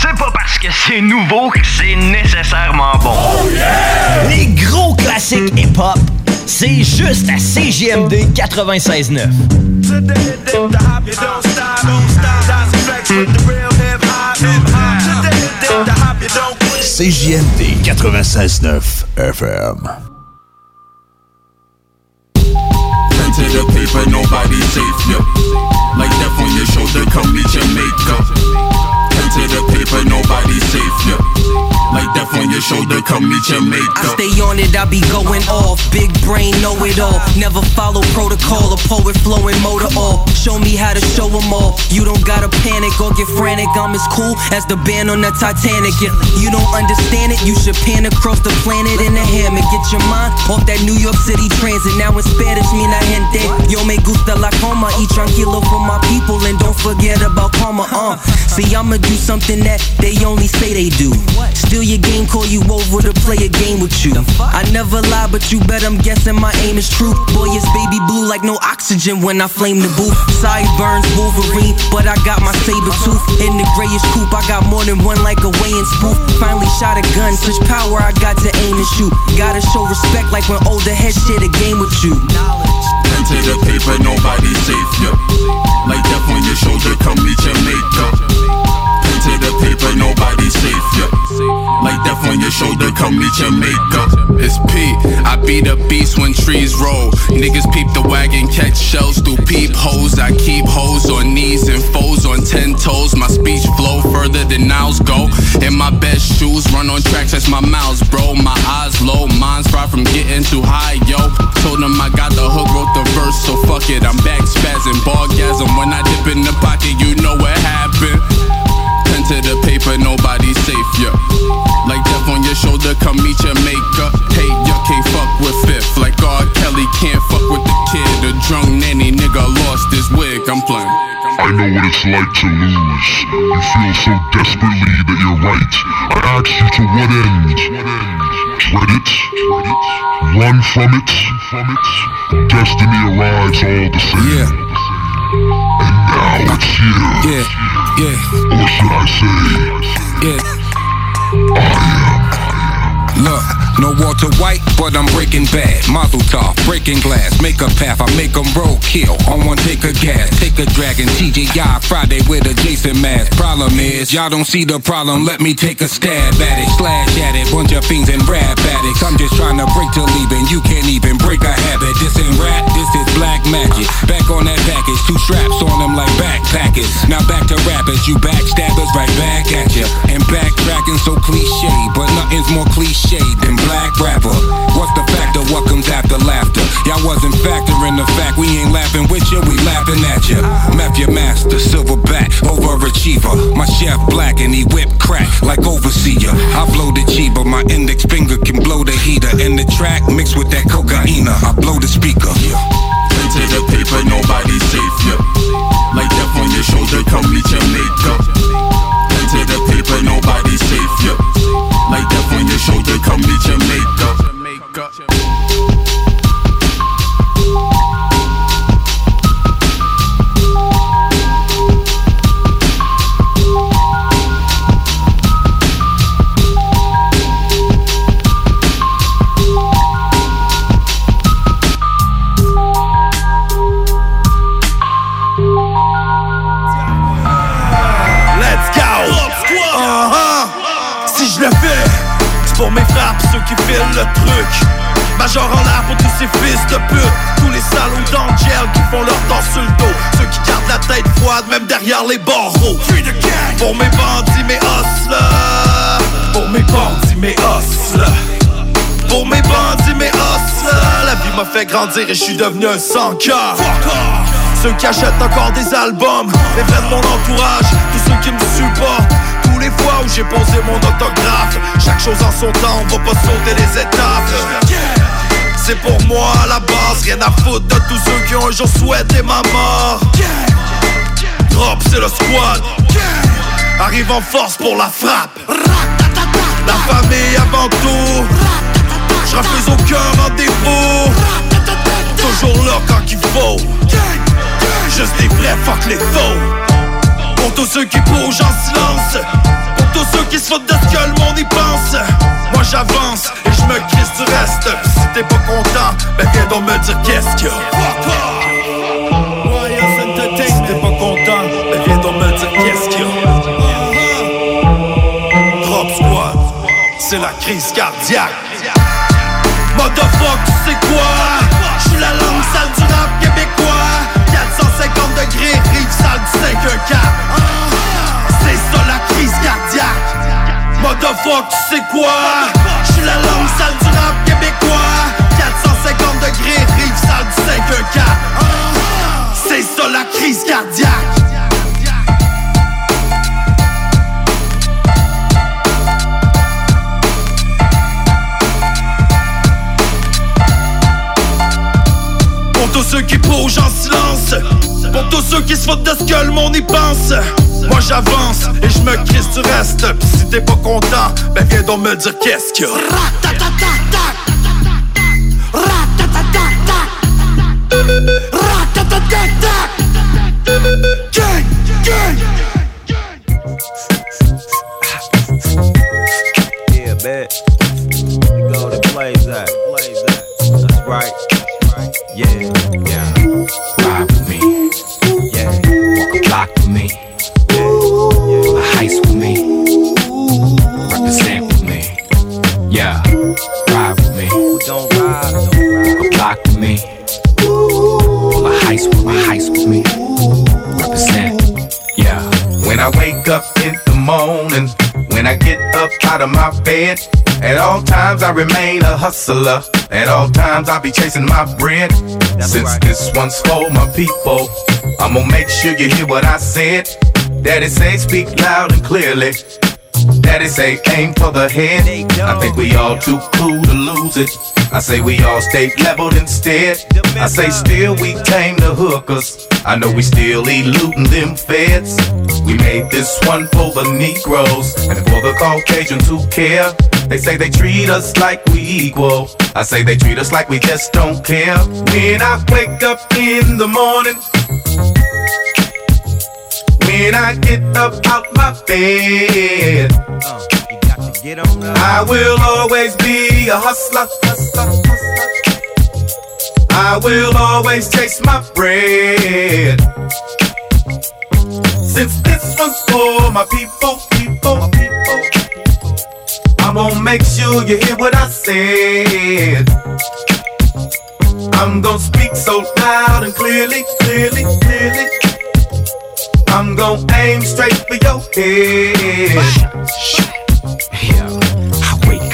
C'est pas parce que c'est nouveau que c'est nécessairement bon. Les gros classiques hip-hop, c'est juste à CGMD 96.9. on it, I be going off. Big brain, know it all. Never follow protocol, a poet flowing motor all. Show me how to show 'em all. You don't gotta panic or get frantic. I'm as cool as the band on the Titanic. If you don't understand it, you should pan across the planet in a hammock. Get your mind off that New York City transit. Now in Spanish, me la gente. Yo me gusta la coma. Y tranquilo for my people and don't forget about karma. Uh, see, I'ma do something that they only say they do. Steal your game, call you over to play a game with you. I never lie, but you bet I'm guessing my aim is true. Boy, it's baby blue like no oxygen when I flame the booth. Sideburns, Wolverine, but I got my saber tooth. In the grayish coupe, I got more than one like a weighing spoof. Finally shot a gun, such power I got to aim and shoot. Gotta show respect like when older heads share the game with you. Pen to the paper, nobody safe, yo. Like death on your shoulder, come meet your makeup. Pen to the paper, nobody safe, yo. Like death on your shoulder, come meet your makeup. It's P. I be the beast when trees roll. Niggas peep the wagon, catch shells through peepholes. I keep hoes on knees and foes on ten toes. My speech flow further than Niles go. In my best shoes, run on tracks, that's my mouths, bro. My eyes low, mine's far from getting too high, yo. Told them I got the hook, wrote the verse, so fuck it. I'm back spazzing, bargasm. When I dip in the pocket, you know what happened. To the paper, nobody safe, yeah. Like death on your shoulder, come meet your makeup. Hey, you can't fuck with fifth. Like R. Kelly can't fuck with the kid. A drunk nanny nigga lost his wig. I'm playing. I know what it's like to lose. You feel so desperately that you're right. I ask you to what end? Dread it? Run from it? Destiny arrives all the same. Yeah. Now it's here. Yeah, yeah. Or should I say, Yeah. I am. Look, no Walter White, but I'm breaking bad. Mazel tov, breaking glass, make a path, I make 'em roll, kill. On one, take a gas, take a dragon, TGI Friday with a Jason mask. Problem is, y'all don't see the problem, let me take a stab at it. Slash at it, bunch of fiends and rap addicts. I'm just trying to break till leaving, you can't even break a habit. This ain't rap, this is black magic. Back on that package, two straps on them like backpackers. Now back to rappers, you backstabbers, right back at ya. And backtracking so cliche, but nothing's more cliche than black rapper. What's the factor? What comes after laughter? Y'all wasn't factoring the fact we ain't laughing with you, we laughing at ya. Map your master, silverback, overachiever. My chef black and he whip crack like overseer. I blow the cheaper, my index finger can blow the heater. And the track mixed with that cocaine, I blow the speaker. Pen to the paper, nobody safe, yo. Like death on your shoulder, come meet your makeup. Pen to the paper, nobody safe, yo show, they call me Jamaica. Jamaica. Major en l'air pour tous ces fils de pute. Tous les salauds d'Angel qui font leur temps sur le dos. Ceux qui gardent la tête froide même derrière les barreaux. Pour mes bandits, mes hustlers. Pour mes bandits, mes hustlers. Pour mes bandits, mes hustlers. La vie m'a fait grandir et je suis devenu un sans cœur ceux qui achètent encore des albums, les vrais de mon entourage, tous ceux qui me supportent. Tous les fois où j'ai posé mon autographe, chaque chose en son temps, on va pas sauter les étapes. C'est pour moi à la base, rien à foutre de tous ceux qui ont un jour souhaité ma mort. Drop, c'est le squad. Arrive en force pour la frappe. La famille avant tout. Je refuse aucun rendez-vous. Toujours là quand il faut. Juste des vrais, fuck les faux. Pour tous ceux qui bougent en silence Pour tous ceux qui se foutent de ce que le monde y pense Moi j'avance je me crisse du reste. Pis si t'es pas content, ben viens donc me dire qu'est-ce qu'il y a. Si t'es pas content, ben viens donc me dire qu'est-ce qu'il y a. Drop Squad, c'est la crise cardiaque. Motherfuck, tu sais quoi? J'suis la langue sale du rap québécois. 450 degrés, rive sale du 5 4 C'est ça la crise cardiaque Motherfuck, sais quoi? J'suis la langue sale du rap québécois. 450 degrés, rive sale du 5 4 C'est ça la crise cardiaque. Pour tous ceux qui bougent en silence. Pour tous ceux qui se foutent de ce que le monde y pense Moi j'avance et je me crisse du reste. Pis si t'es pas content, ben viens donc me dire qu'est-ce qu'il y a bed, at all times I remain a hustler. At all times I be chasing my bread. Since this one's for my people, I'm gonna make sure you hear what I said. Daddy say speak loud and clearly. Daddy say aim for the head. I think we all too cool to lose it. I say we all stay leveled instead. I say still we tame the hookers. I know we still eluding them feds. We made this one for the Negroes and for the Caucasians who care. They say they treat us like we equal. I say they treat us like we just don't care. When I wake up in the morning, when I get up out my bed, I will always be a hustler. hustler. I will always chase my bread. Since this one's for my people, people, people, I'm gonna make sure you hear what I said. I'm gonna speak so loud and clearly, clearly, clearly. I'm gonna aim straight for your head. I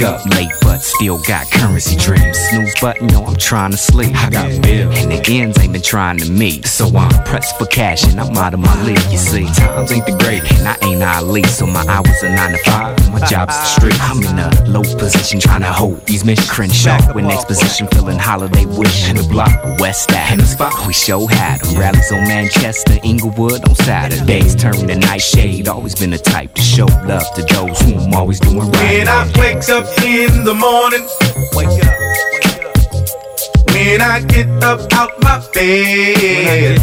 wake up late, but still got currency dreams. Snooze button, yo, I'm trying to sleep. I got bills, and the ends ain't been trying to meet. So I'm pressed for cash, and I'm out of my league. You see, times ain't the great, and I ain't Ali. So my hours are nine to five, my job's the street. I'm in a low position, trying to hold these missions. Crenshaw, with next position, feeling holiday wish. In the block, West Ave, in the spot, we show had 'em. Rallies on Manchester, Inglewood on Saturdays. Turn the nightshade, always been the type to show love to those who I'm always doing right. When I wake up in the morning, wake up. When I get up out my bed,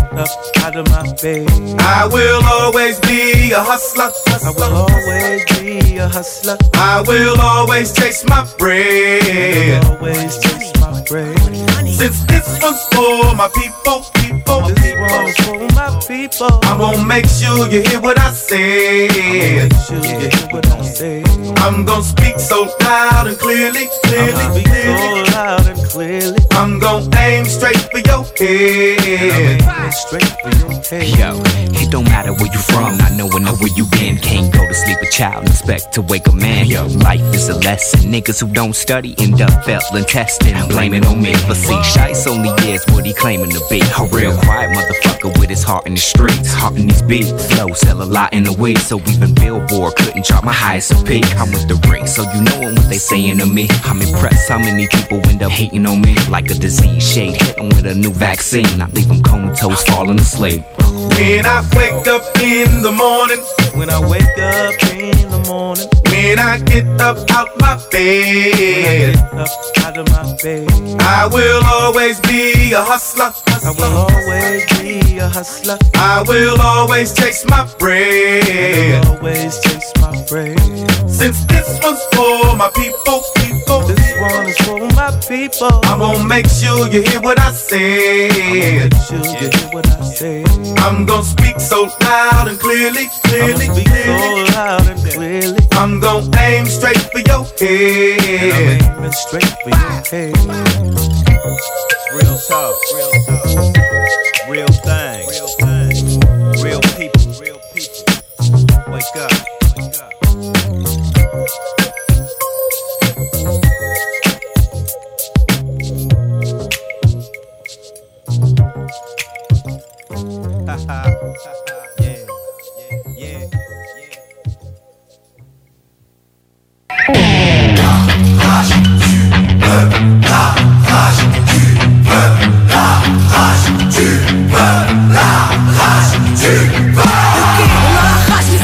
out of my bed, I will always be a hustler. I will always be a hustler. I will always chase my bread. Always chase my bread. Since this one's for my people, people, my One's people, for my people. I'm gonna make sure you hear what I said. Sure you hear what I say. I'm gonna speak so loud and clearly, clearly, Speak clearly. so loud and clearly. I'm gonna aim straight for your head. Straight for your head. Yo, it don't matter where you from, I not knowing know where you been. Can't go to sleep a child and expect to wake a man. Yo, life is a lesson. Niggas who don't study end up failing testing. Blaming on me. But see, Shice only is what he claiming to be. A real quiet motherfucker with his heart in the streets. Heart in these beats. Flow sell a lot in the weed. So even Billboard couldn't drop my highest of peak. I'm with the ring, so you know what they saying to me. I'm impressed how many people end up hating on me. Like a disease shade, hit 'em with a new vaccine. I leave them comatose, falling asleep. When I wake up in the morning, When I wake up in the morning, when I get up out my bed, up out of my bed, I will always be a hustler. I will always be a hustler. I will always chase my bread. Always chase my bread. Since this one's for my people, people. This one is for my people. I'm gonna make sure you hear what I say. Make sure you hear what I say. I'm gonna speak so loud and clearly, clearly, I'ma speak clearly. so loud and clearly. I'm gonna aim straight for your head. And. I'm aiming straight for your head. Real talk, real talk, real thing, real thing, real people, real people. Wake up, wake up. Yeah, yeah, yeah. Ok, on a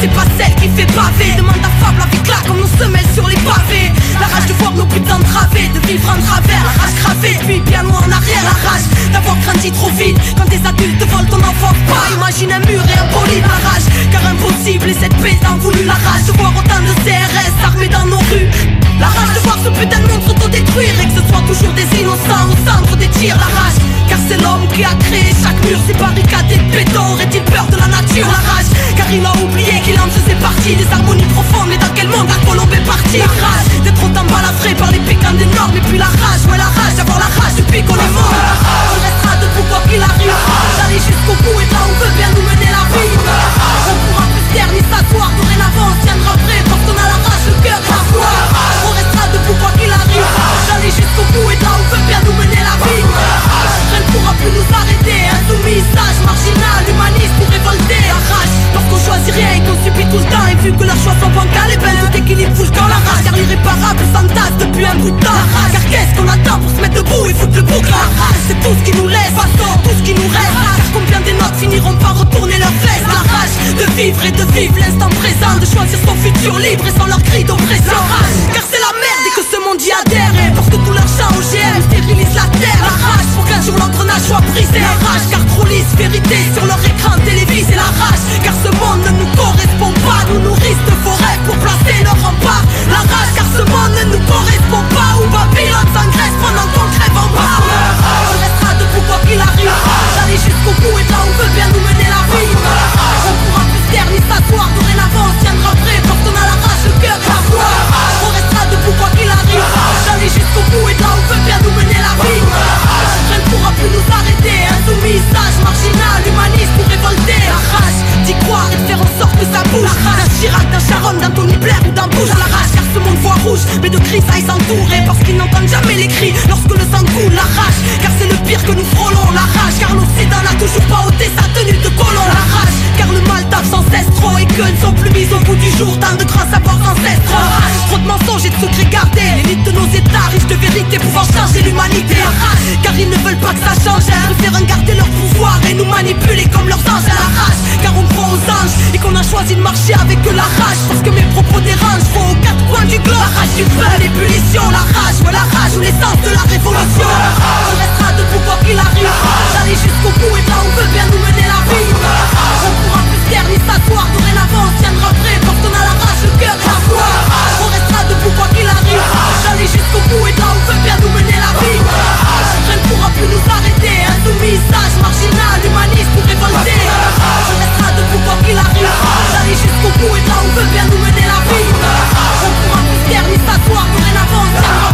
c'est pas celle qui fait baver. Demande à Fable avec là, comme nos semelles sur les pavés. La rage de voir nos putains entravés, de vivre en travers. La rage gravée, puis bien loin en arrière. La rage d'avoir grandi trop vite. Quand des adultes volent ton enfant pas, imagine un mur et un bolide. La car impossible, et cette paix voulu. La rage de voir autant de CRS armés dans nos rues. La rage de voir ce putain de monde s'autodétruire et que ce soit toujours des innocents au centre des tirs. La rage, car c'est l'homme qui a créé chaque mur, ces barricades et béton. Aurait-il peur de la nature La rage, car il a oublié qu'il en faisait partie des harmonies profondes. Mais dans quel monde la colombe est partie La rage d'être autant balafré par les piquants des normes. Et puis la rage, ouais la rage, d'avoir la rage depuis qu'on est mort. On restera debout quoi qu'il arrive. D'aller jusqu'au bout et là on veut bien nous mener la vie. On pourra plus taire ni s'asseoir. Dorénavant tiendra Bout et de là on veut bien nous mener la vie. Rien ne pourra plus nous arrêter. Insoumis, sage, marginal, humaniste ou révolté. La rage, parce choisit rien et qu'on subit tout le temps. Et vu que leurs choix sont bancals, et ben tout équilibre fouche dans la rage. Car l'irréparable s'entasse depuis un bout de temps. La car qu'est-ce qu'on attend pour se mettre debout et foutre le bouc La rage, c'est tout ce qui nous laisse, façon, tout ce qui nous reste. Car combien des notes finiront par retourner leurs fesses? La rage de vivre et de vivre l'instant présent, de choisir son futur libre et sans leur cri d'oppression. La rage, car c'est la merde et que ce monde y adhère. Tout leur chant OGM stérilise la terre. La rage pour qu'un jour l'engrenage soit brisé. La rage car trop lisse vérité sur leur écran télévisé. La rage car ce monde ne nous correspond pas. Nous nourrissent de forêts pour placer nos remparts. La rage car ce monde ne nous correspond pas. Où Babylone s'engraisse pendant qu'on crève en bas? On restera debout quoi qu'il arrive. D'aller jusqu'au bout et là on veut bien nous mener la vie. On pourra plus taire ni s'asseoir. Dorénavant on tiendra prêt parce qu'on a la rage, le cœur et la foi. On restera debout quoi qu'il arrive. D'aller jusqu'au bout et Plus nous arrêter. Insoumis, sage, marginal, humaniste ou révolté. La rage d'y croire et de faire en sorte que ça bouge. Chirac, d'un Sharon, d'un Tony ou d'un Bush. La rage car ce monde voit rouge, mais de cris ça ils s'entourent. Parce qu'ils n'entendent jamais les cris lorsque le sang coule. La rage car c'est le pire que nous frôlons. La rage car l'Occident n'a toujours pas ôté sa tenue de colon. La rage car le mal tape sans cesse trop et que ne sont plus mis au bout du jour. Tant de grands savoirs ancestraux. Trop de mensonges et de secrets gardés. L'élite de nos états riches de vérité pouvant changer l'humanité. La rage car ils ne veulent pas que ça change. Ils préfèrent garder leur pouvoir et nous manipuler comme leurs anges. La rage car on croit aux anges et qu'on a choisi de marcher avec la rage. Parce que mes propos dérangent. Faut aux quatre coins du globe. La rage du feu, l'ébullition. La rage, ouais la rage ou l'essence de la révolution. On restera debout quoi qu'il arrive. D'aller jusqu'au bout et là on veut bien nous mener la vie. On pourra plus taire ni s'asseoir. Dorénavant on tiendra prêt parce qu'on a la rage, le cœur et la foi. On restera debout quoi qu'il arrive. D'aller jusqu'au bout et là on veut bien nous mener la vie. Pourra plus nous arrêter. Insoumis, sage, marginal, humaniste ou révolté. On restera debout quoi qu'il arrive. D'aller jusqu'au bout et là on veut bien nous mener la vie. On pourra se taire ni s'asseoir. Dorénavant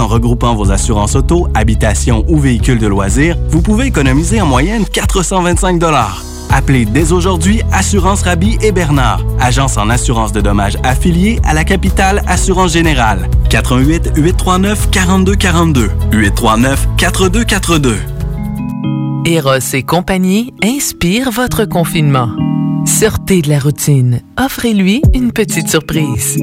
qu'en regroupant vos assurances auto, habitation ou véhicules de loisirs, vous pouvez économiser en moyenne 425 Appelez dès aujourd'hui Assurance Rabi et Bernard, agence en assurance de dommages affiliée à la capitale Assurance Générale. 88 839 4242 839 4242. Eros et compagnie inspire votre confinement. Sortez de la routine. Offrez-lui une petite surprise.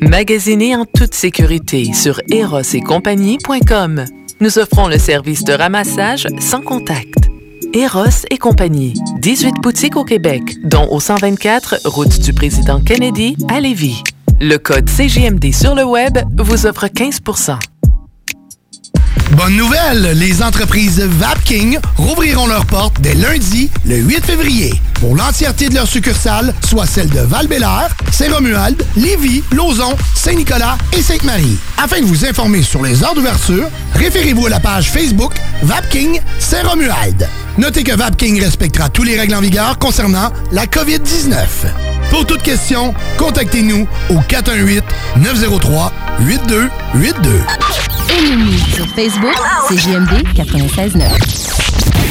Magasinez en toute sécurité sur erosetcompagnie.com. Nous offrons le service de ramassage sans contact. Eros et compagnie. 18 boutiques au Québec, dont au 124 route du président Kennedy à Lévis. Le code CGMD sur le web vous offre 15% Bonne nouvelle, les entreprises Vapking rouvriront leurs portes dès lundi, le 8 février, pour l'entièreté de leurs succursales, soit celles de val Saint-Romuald, Lévis, Lauson, Saint-Nicolas et Sainte-Marie. Afin de vous informer sur les heures d'ouverture, référez-vous à la page Facebook Vapking Saint-Romuald. Notez que Vapking respectera tous les règles en vigueur concernant la COVID-19. Pour toute question, contactez-nous au 418-903-8282. Et sur Facebook, c'est JMD 96.9.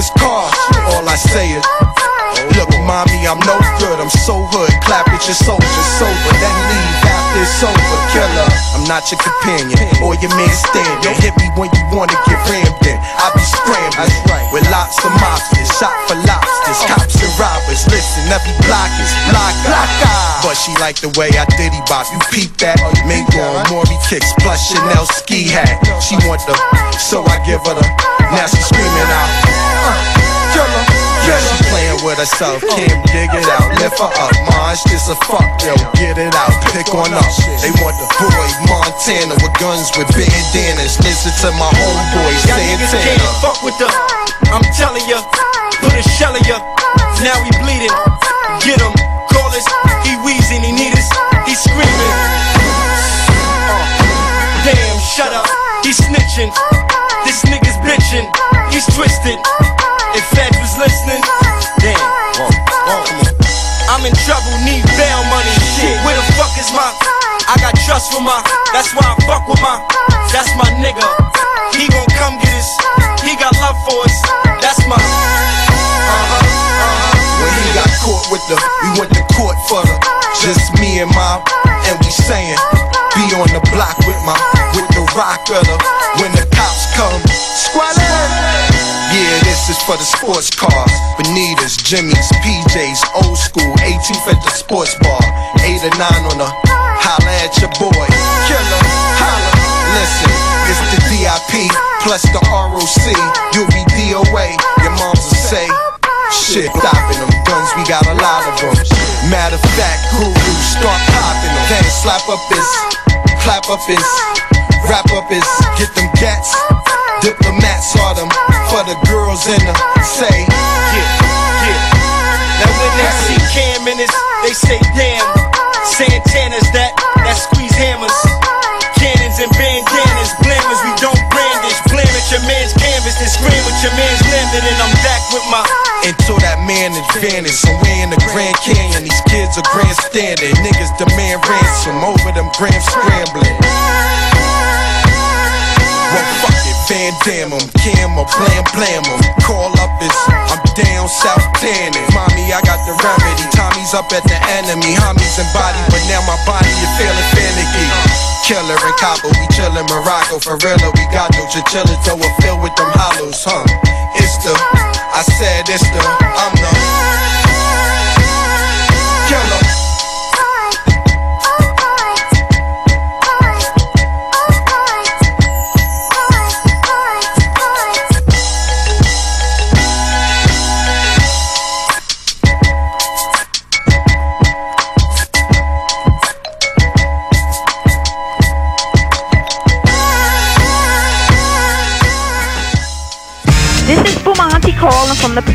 At car. All I say is. Look, mommy, I'm no good. I'm so hood. Clap at your soldiers sober. Then leave after it's over. Killer. I'm not your companion or your man standing. Hit me when you wanna get rammed. I be scrambling with lots of mobsters. Shot for lobsters. Cops and robbers. Listen, every block is block. block but she like the way I diddy bop. You peep that? Mink on Maury kicks plus Chanel ski hat. She want the, so I give her the. Now she screaming out. Uh, killer. Yeah, she playing with herself, can't dig it out. Lift her up, Marge, this a fuck, yo, get it out, pick on up. They want the boy Montana with guns with bandanas. Listen to my homeboy Santana. can't fuck with the. I'm telling ya, put a shell in ya. Now he bleeding. Get him, call us. He wheezing, he need us. He screaming. Uh, damn, shut up. He snitching. This nigga's bitching. He's twisted. Trouble, need bail money. Shit, where the fuck is my? I got trust for my. That's why I fuck with my. That's my nigga. He gon' come get us. He got love for us. That's my. Uh-huh, uh-huh. When he got caught with the, we went to court for the, just me and my, and we saying, be on the block with my, with the rock of the, when the cops come, squalor. Yeah, this is for the sports cars, Bonitas, Jimmy's, PJs, old school, 18th at the sports bar, 8 or 9 on the, holla at your boy, killer, holla, listen, it's the DIP, plus the ROC, you'll be DOA, your moms will say, Shit, stopping them guns, we got a lot of them. Matter of fact, guru, start popping them. Then slap up his, clap up his, wrap up his, get them gats. Diplomats are them for the girls in the say, yeah, yeah. Now when they see Cam in this, they say damn. Santana's that, that squeeze hammers. Cannons and bandanas, blammers, we don't brandish. Blam at your man's canvas, then scream with your man's landed, and I'm back with my. until that man advantage. Somewhere in the Grand Canyon, these kids are grandstanding. Niggas demand ransom over them grams scrambling. It, Van Dam 'em, Cam or Blam Blam 'em. Call up is, I'm down south tanning. Mommy, I got the remedy. Tommy's up at the enemy. Homies and body, but now my body is feeling finicky. Killer and Cabo, we chillin' Morocco. For real, we got no chinchillas, though we're filled with them hollows, huh? It's the, I said it's the, I'm the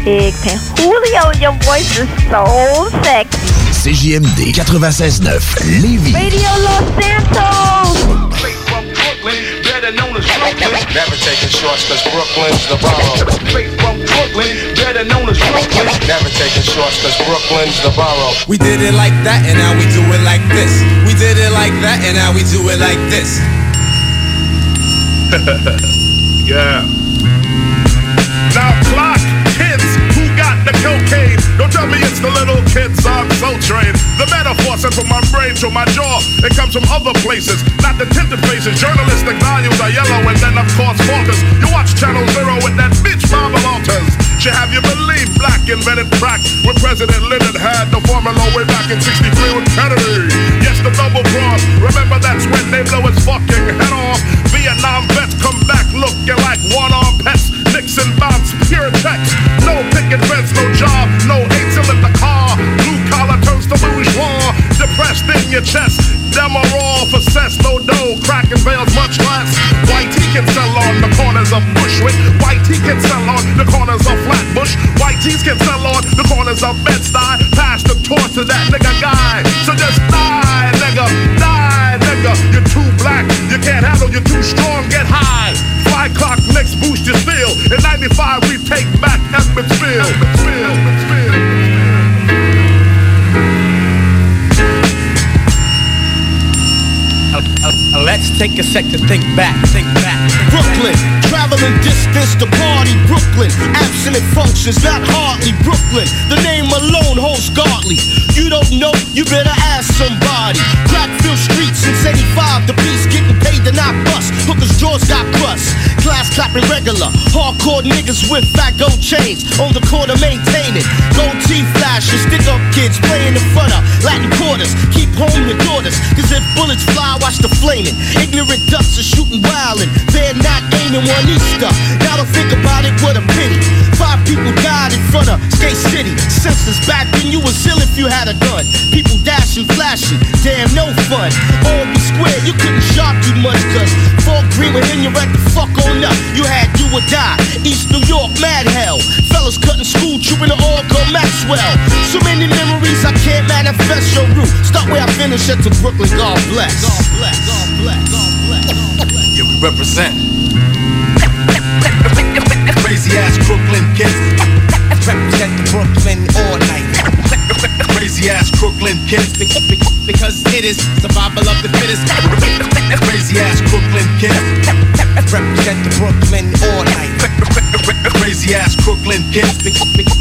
calling from the pig pen. Julio, your voice is so sexy. CJMD 96.9 Lévis. Radio Los Santos. Never taking shorts cause Brooklyn's the borough. Straight from Brooklyn, better known as Brooklyn. Never taking shorts cause Brooklyn's the borough. We did it like that and now we do it like this. We did it like that and now we do it like this. (laughs) yeah. Now Don't tell me it's the little kids on Soul Train. The metaphor sent from my brain to my jaw. It comes from other places, not the tinted faces. Journalistic values are yellow and then of course falters. You watch Channel Zero with that bitch Mama Walters. She have you believe black invented crack when President Lyndon had the formula way back in 63 with Kennedy. Yes, the double cross. Remember that's when they blow his fucking head off. Vietnam vets come back looking like one-armed pets. Nixon bounce, pure text. No picket fence, no job, no eight till in the car. Blue collar turns to bourgeois. Depressed in your chest. All for cess, no dough. Cracking veils much less. White tea can sell on the corners of Bushwick. White tea can sell on the corners of Flatbush. White tees can sell on the corners of Bed-Stuy. Pass the torch to that nigga guy. So just die, nigga, die, nigga. You're too black, you can't handle, you're too strong, get high. Fly clock, next boost your steel. In 95, we take back Edmondsville. Edmondsville, Edmondsville. facts. Take a sec to think back, think back. Brooklyn, traveling distance to party. Brooklyn, absent functions, not hardly. Brooklyn, the name alone holds godly. You don't know, you better ask somebody. Crackfield Street since 85, the beast getting paid to not bust. Hookers' jaws got crust. Class clapping regular. Hardcore niggas with fat gold chains. On the corner maintaining. Gold teeth flashing. Stick up kids playing in front of Latin quarters. Keep home your daughters. Cause if bullets fly, watch the flaming. Ignorant ducks are shooting wildin'. They're not aiming one Easter. Now to think about it, what a pity. Five people died in front of Skate City. Senseless back then you was ill if you had a gun. People dashing, flashing. Damn, no fun. All be square, you couldn't shop too much cause Green within you at the fuck on up. You had do or die. East New York, mad hell. Fellas cutting school, trooping the Oracle Maxwell. So many memories I can't manifest your route. Start where I finish at to Brooklyn, God bless. God bless, God bless, God bless. Yeah, we represent. Crazy ass Brooklyn kids. (laughs) Represent the Brooklyn all night. (laughs) Crazy ass Brooklyn kids. Because it is survival of the fittest. Crazy ass Brooklyn kids. Represent the Brooklyn all night. Crazy ass Brooklyn kids.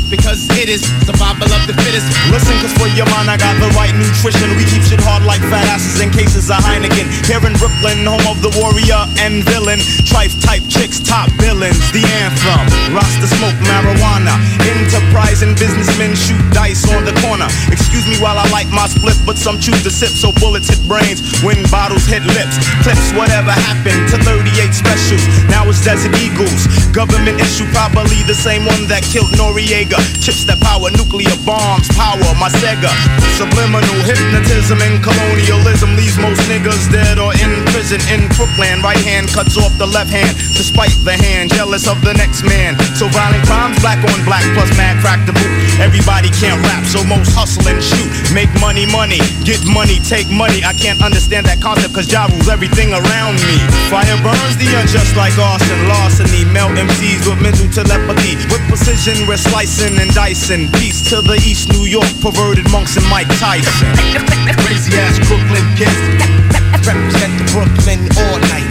Because it is survival of the fittest. Listen, cause for your mind I got the right nutrition. We keep shit hard like fat asses in cases of Heineken. Here in Brooklyn, home of the warrior and villain. Trife type chicks, top villains. The anthem. Rasta smoke marijuana. Enterprising businessmen shoot dice on the corner. Excuse me while I light my split, but some choose to sip so bullets hit brains when bottles hit lips. Clips, whatever happened to 38 specials. Now it's Desert Eagles. Government issue, probably the same one that killed Noriega. Chips that power nuclear bombs, power my Sega. Subliminal hypnotism and colonialism leaves most niggas dead or in prison in Brooklyn. Right hand cuts off the left hand to spite the hand, jealous of the next man. So violent crimes, black on black, plus mad crack the boot. Everybody can't rap, so most hustle and shoot. Make money, money, get money, take money. I can't understand that concept cause Ja rules everything around me. Fire burns the unjust like arson, larceny. Melt MCs with mental telepathy. With precision, we're slicing and dicing. Peace to the East New York, perverted monks and Mike Tyson. (laughs) Crazy ass Brooklyn kids. Represent the Brooklyn all night.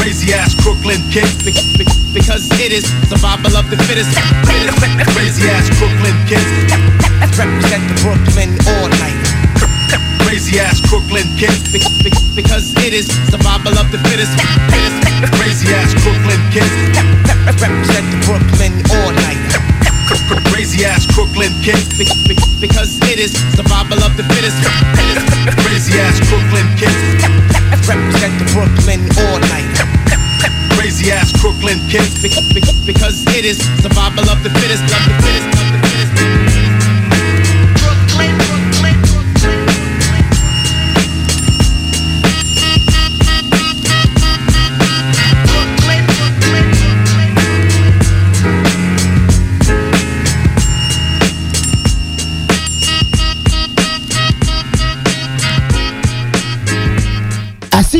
Crazy ass Brooklyn kids. Because it is survival of the fittest. Crazy ass Brooklyn kids. Represent the Brooklyn all night. Crazy ass Brooklyn kids. Because it is survival of the fittest. Crazy ass Brooklyn kids. Represent the Brooklyn all night. Crazy ass Brooklyn kids. Because it is survival of the fittest. Crazy ass Brooklyn kids. Represent the Brooklyn all night. Crazy ass Brooklyn kids. Because it is survival of the fittest. Of the fittest. Of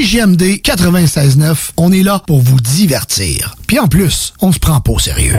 CJMD 96.9, on est là pour vous divertir. Puis en plus, on se prend pas au sérieux.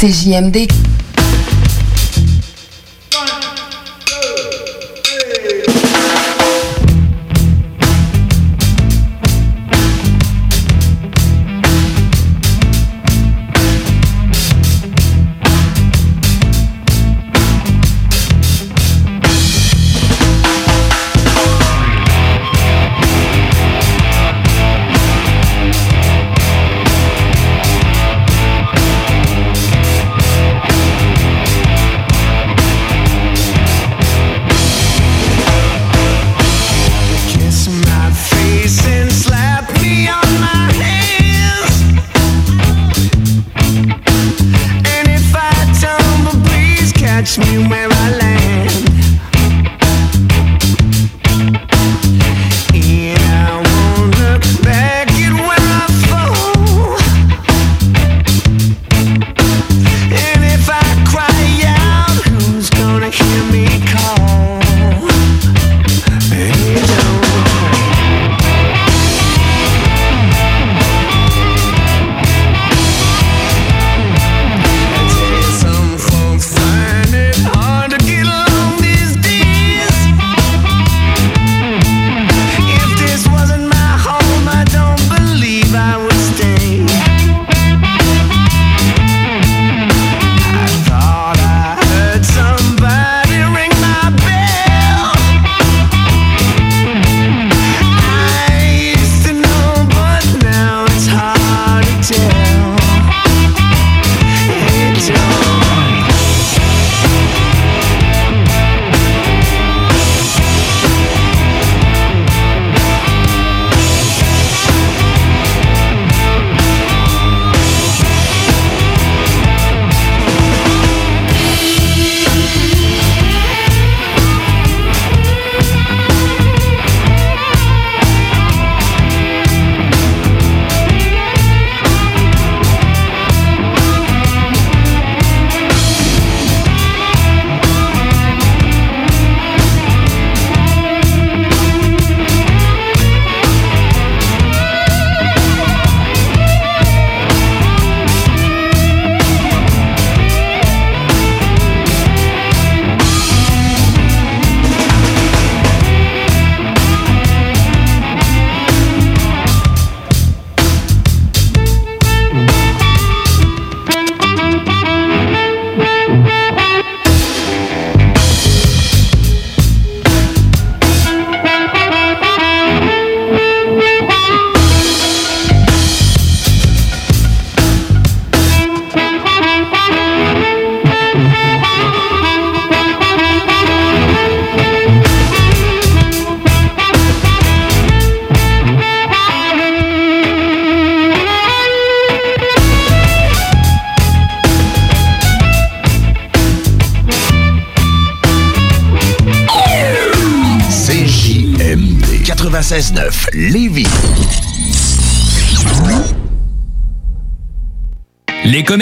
CJMD.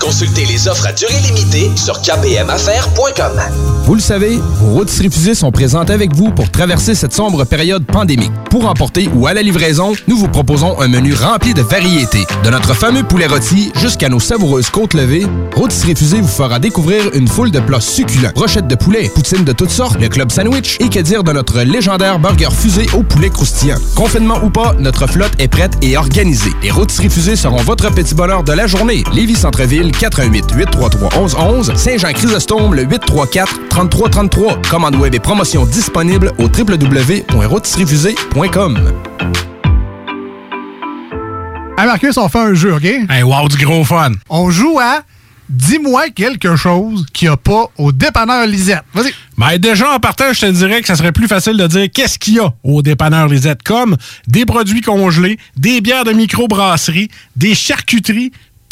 Consultez les offres à durée limitée sur kpmaffaires.com. Vous le savez, vos routes refusées sont présentes avec vous pour traverser cette sombre période pandémique. Pour emporter ou à la livraison, nous vous proposons un menu rempli de variétés. De notre fameux poulet rôti jusqu'à nos savoureuses côtes levées, Routes Refusées vous fera découvrir une foule de plats succulents. Brochettes de poulet, poutines de toutes sortes, le club sandwich et que dire de notre légendaire burger fusé au poulet croustillant. Confinement ou pas, notre flotte est prête et organisée. Les Routes Refusées seront votre petit bonheur de la journée. Lévis Centreville, 88 833 1111 Saint-Jean-Chrysostome, le 834 3333. Commande web et promotion disponible au www.rôtisseriefusée.com. Hey Marcus, on fait un jeu, OK? Hey, wow, du gros fun. On joue à Dis-moi quelque chose qu'il n'y a pas au dépanneur Lisette. Vas-y. Ben déjà, en partant, je te dirais que ça serait plus facile de dire qu'est-ce qu'il y a au dépanneur Lisette, comme des produits congelés, des bières de microbrasserie, des charcuteries,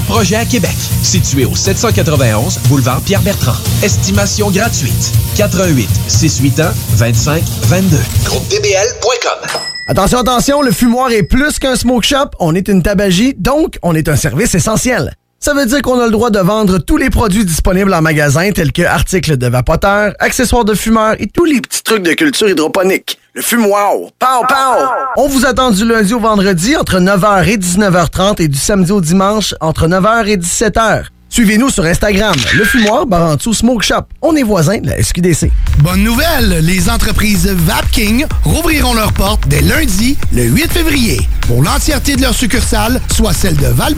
projets à Québec. Situé au 791 boulevard Pierre-Bertrand. Estimation gratuite. 88 681 25 22. GroupeDBL.com Attention, attention, le fumoir est plus qu'un smoke shop. On est une tabagie, donc on est un service essentiel. Ça veut dire qu'on a le droit de vendre tous les produits disponibles en magasin, tels que articles de vapoteurs, accessoires de fumeurs et tous les petits trucs de culture hydroponique. Le fumoir. Pow, pow! On vous attend du lundi au vendredi entre 9h et 19h30 et du samedi au dimanche entre 9h et 17h. Suivez-nous sur Instagram, le fumoir Barantou Smoke Shop. On est voisins de la SQDC. Bonne nouvelle, les entreprises Vapking rouvriront leurs portes dès lundi, le 8 février, pour l'entièreté de leurs succursales, soit celles de val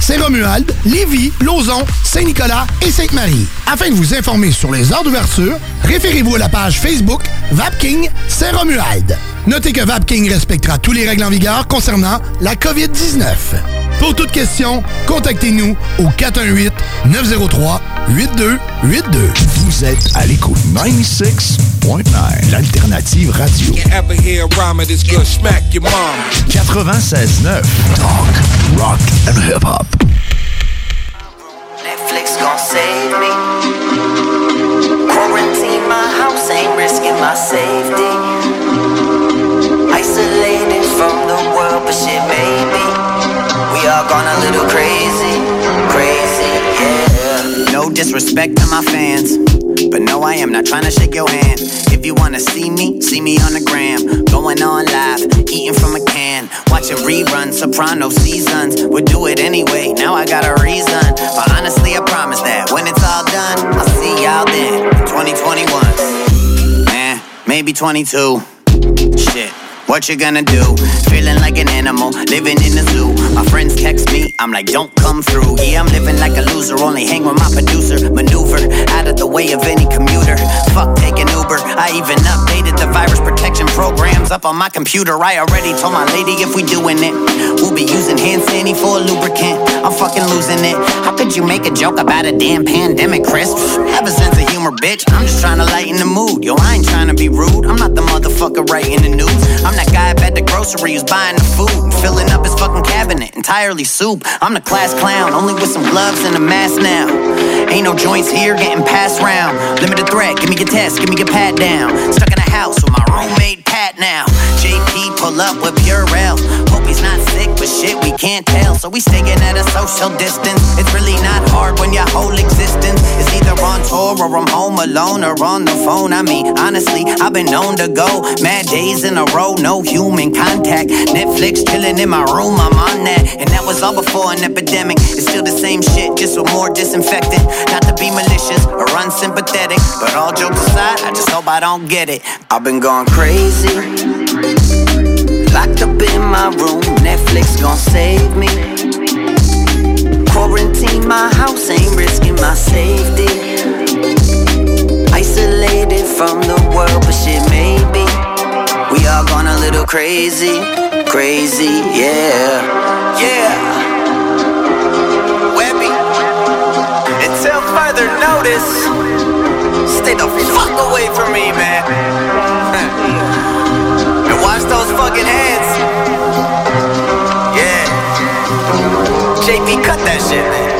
Saint-Romuald, Lévis, Lauson, Saint-Nicolas et Sainte-Marie. Afin de vous informer sur les heures d'ouverture, référez-vous à la page Facebook Vapking Saint-Romuald. Notez que Vapking respectera tous les règles en vigueur concernant la COVID-19. Pour toute question, contactez-nous au 418-903-8282. Vous êtes à l'écoute 96.9, l'alternative radio. You ever hear a rhyme of this good smack your mom? 96.9, talk, rock and hip-hop. Netflix gon' save me. Quarantine my house, ain't risking my safety. Isolated from the world, but shit, baby. We all gone a little crazy, disrespect to my fans, but no, I am not trying to shake your hand. If you wanna see me, see me on the gram. Going on live, eating from a can. Watching reruns, Soprano seasons. Would do it anyway, now I got a reason. But honestly, I promise that when it's all done, I'll see y'all then. 2021, man, maybe 22. Shit. What you gonna do? Feeling like an animal, living in the zoo. My friends text me, I'm like, don't come through. Yeah, I'm living like a loser, only hang with my producer. Maneuver out of the way of any commuter. Fuck taking Uber. I even updated the virus protection programs up on my computer. I already told my lady if we doing it, we'll be using hand sanitizer for a lubricant. I'm fucking losing it. How could you make a joke about a damn pandemic, Chris? Have a sense of humor humor, bitch. I'm just trying to lighten the mood. Yo, I ain't trying to be rude. I'm not the motherfucker writing the news. I'm that guy up at the grocery who's buying the food, and filling up his fucking cabinet entirely soup. I'm the class clown, only with some gloves and a mask now. Ain't no joints here, getting passed round. Limited threat, give me your test, give me your pat down. Stuck in a house with my roommate Pat now. JP pull up with Purell. Shit, we can't tell. So we staying at a social distance. It's really not hard when your whole existence is either on tour or I'm home alone or on the phone. I mean, honestly, I've been known to go mad days in a row, no human contact. Netflix chilling in my room, I'm on that. And that was all before an epidemic. It's still the same shit, just with more disinfectant. Not to be malicious or unsympathetic, but all jokes aside, I just hope I don't get it. I've been going crazy. Locked up in my room, Netflix gon' save me. Quarantine my house, ain't risking my safety. Isolated from the world, but shit, maybe we all gone a little crazy, crazy, yeah, yeah. Webby, until further notice, stay the fuck away from me, man. Fucking. Yeah. JP, cut that shit, man.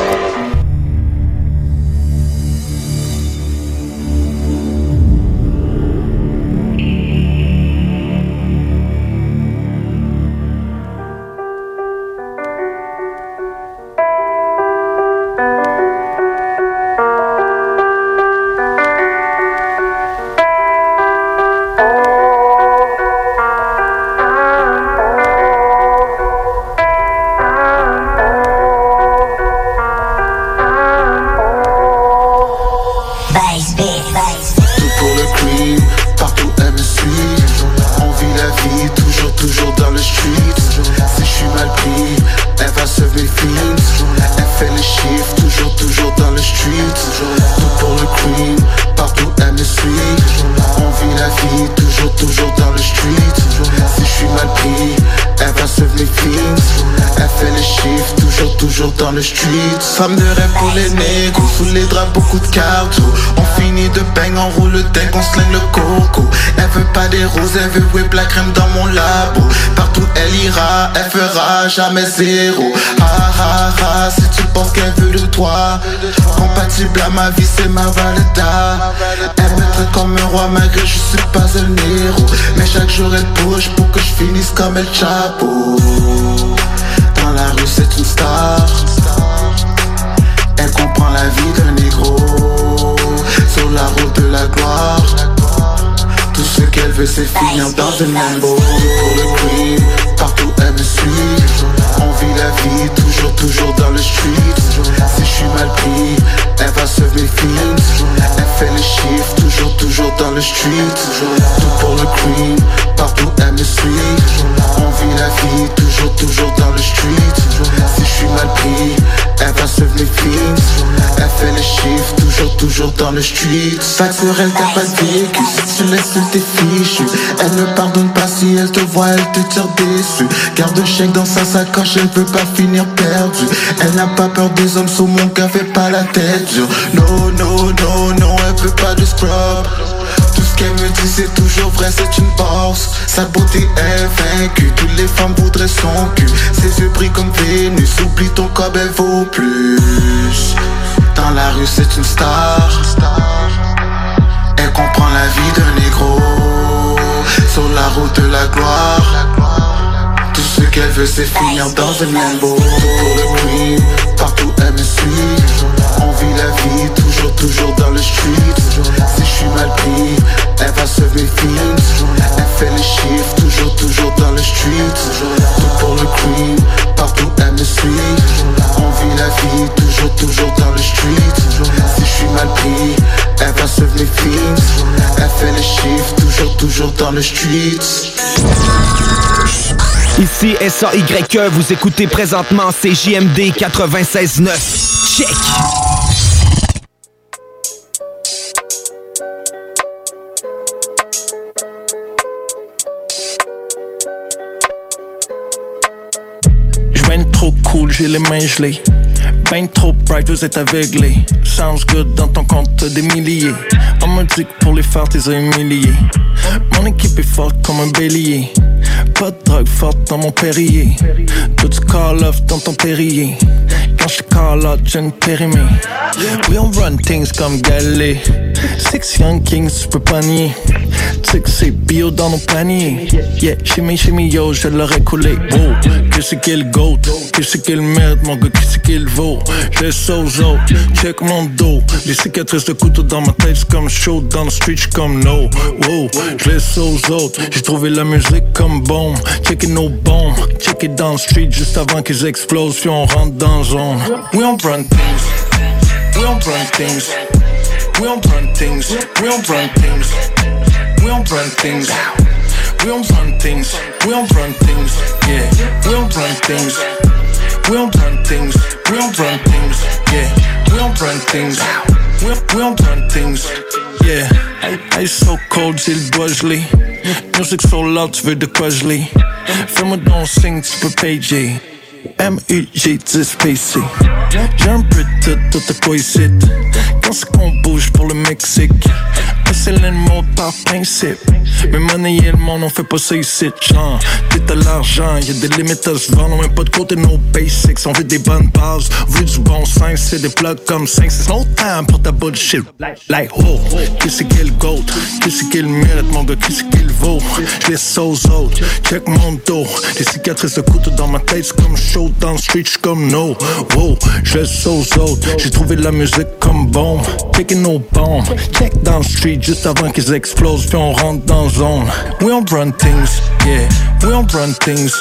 Le street Femme de rêve pour les négros, sous les draps beaucoup de cartes On finit de bang, on roule le deck, on sling le coco. Elle veut pas des roses, elle veut whip la crème dans mon labo. Partout elle ira, elle fera jamais zéro. Ha ha ha, si tu penses qu'elle veut de toi. Compatible à ma vie, c'est ma valeta Elle me traite comme un roi malgré je suis pas un héros. Mais chaque jour elle bouge pour que je finisse comme El Chapo Dans la rue c'est une star Elle comprend la vie d'un négro. Sur la route de la gloire Tout ce qu'elle veut c'est finir dans un limbo Pour le cream, partout elle me suit. On vit la vie, toujours, toujours dans le street. Si je suis mal pris, elle va se films Elle fait les chiffres, toujours, toujours dans le street. Tout pour le cream, partout elle me suit. On vit la vie, toujours, toujours dans le street. Si je suis mal pris, elle va se mes films Elle fait les chiffres, toujours, toujours dans le street. Fac sur elle t'as pas vécu, si tu laisses t'es fichu Elle ne pardonne pas si elle te voit, elle te tire dessus. Garde un chèque dans sa sacoche, elle veut pas finir perdue Elle n'a pas peur des hommes sous mon café, pas la tête dure. No, no, no, non, elle veut pas de scrub ce qu'elle me dit c'est toujours vrai, c'est une boss Sa beauté est vaincue, toutes les femmes voudraient son cul. Ses yeux brillent comme Vénus, oublie ton corps, elle vaut plus. Dans la rue c'est une star. Elle comprend la vie d'un négro. Sur la route de la gloire. Tout ce qu'elle veut c'est finir dans un limbo. Pour le cream, partout elle me suit On vit la vie, toujours, toujours dans le street. Si je suis mal pris, elle va se films Elle fait les chiffres, toujours, toujours dans le street. Tout pour le cream, partout elle me suit On vit la vie, toujours, toujours dans le street. Si je suis mal pris, elle va se films Elle fait les chiffres, toujours, toujours dans le street Ici S-A-Y-E, vous écoutez présentement CJMD 96.9. Check! De trop cool, j'ai les mains gelées. Ben trop bright, vous êtes aveuglés. Sounds good dans ton compte des milliers. On me dit que pour les faire, t'es humilié. Mon équipe est forte comme un bélier. Pas de drogue forte dans mon périer. Tout ce call off dans ton périer. Quand je call out, j'ai une périmée. We on run things comme Galé. Six young kings, tu peux pas nier. Tu que c'est bio dans nos paniers. Yeah, shimmy shimmy yo, je l'aurais coulé. Wow, que c'est qu'il goat, que c'est qu'il merde, mon gars, que c'est qu'il vaut. Je autres, check mon dos. Les cicatrices de couteau dans ma tête, c'est comme chaud dans le street, j'suis comme no. Wow, je aux autres. J'ai trouvé la musique comme bombe. Checker nos bombes, checker dans le street juste avant qu'ils explosent, puis on rentre dans la don't, we don't run things. We don't run things. We don't run things. We don't run things. We don't run things. We don't run things. We don't run things. Yeah, we don't run things. We don't run things. We don't run things. Yeah, we don't run things. We we don't run things. Yeah, I is zo cold, zit Bosley. Music so loud, weer de Quasley. Vermont don't sing, super PG. M-U-G-10-PC J'ai un peu de tout quoi ici Quand c'est qu'on bouge pour le Mexique. C'est le par principe. Mais money et le monde, on fait pas ça ici Genre, t'es de l'argent, y'a des limites à se vendre. On met pas de côté nos basics On veut des bonnes bases, on veut du bon sens C'est des plugs comme 5, c'est no time pour ta bullshit. Like, oh, oh. qui c'est qui le goat? Qui c'est qui mérite, mon gars, qui c'est qui le vaut? Je laisse aux autres, check mon dos. Des cicatrices de couteau dans ma tête, c'est comme chaud autres dans street, j'suis comme no. Wow, je laisse aux j'ai trouvé la musique comme bombe. Taking nos bombes, check dans le street juste avant qu'ils explosent, puis on rentre dans zone. We don't run things, yeah, we don't run things.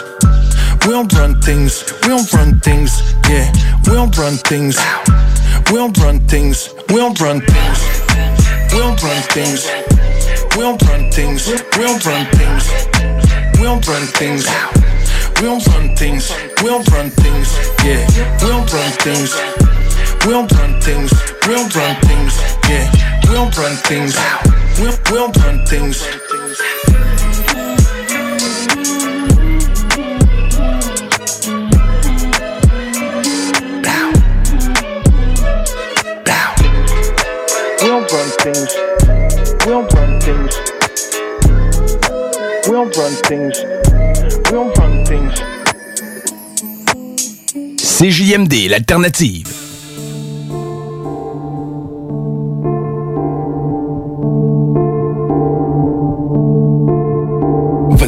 We don't run things, we don't run things, yeah, we don't run things. We don't run things, we don't run things. We don't run things. We don't run things. We don't run things. We don't run things. We run things. We don't run things. We don't run things. Yeah. We don't run things. We don't run things. We don't run things. Yeah. We don't run things. We don't, we don't run things. We don't run things. We don't run things. We don't run things. We don't run. CJMD, l'alternative.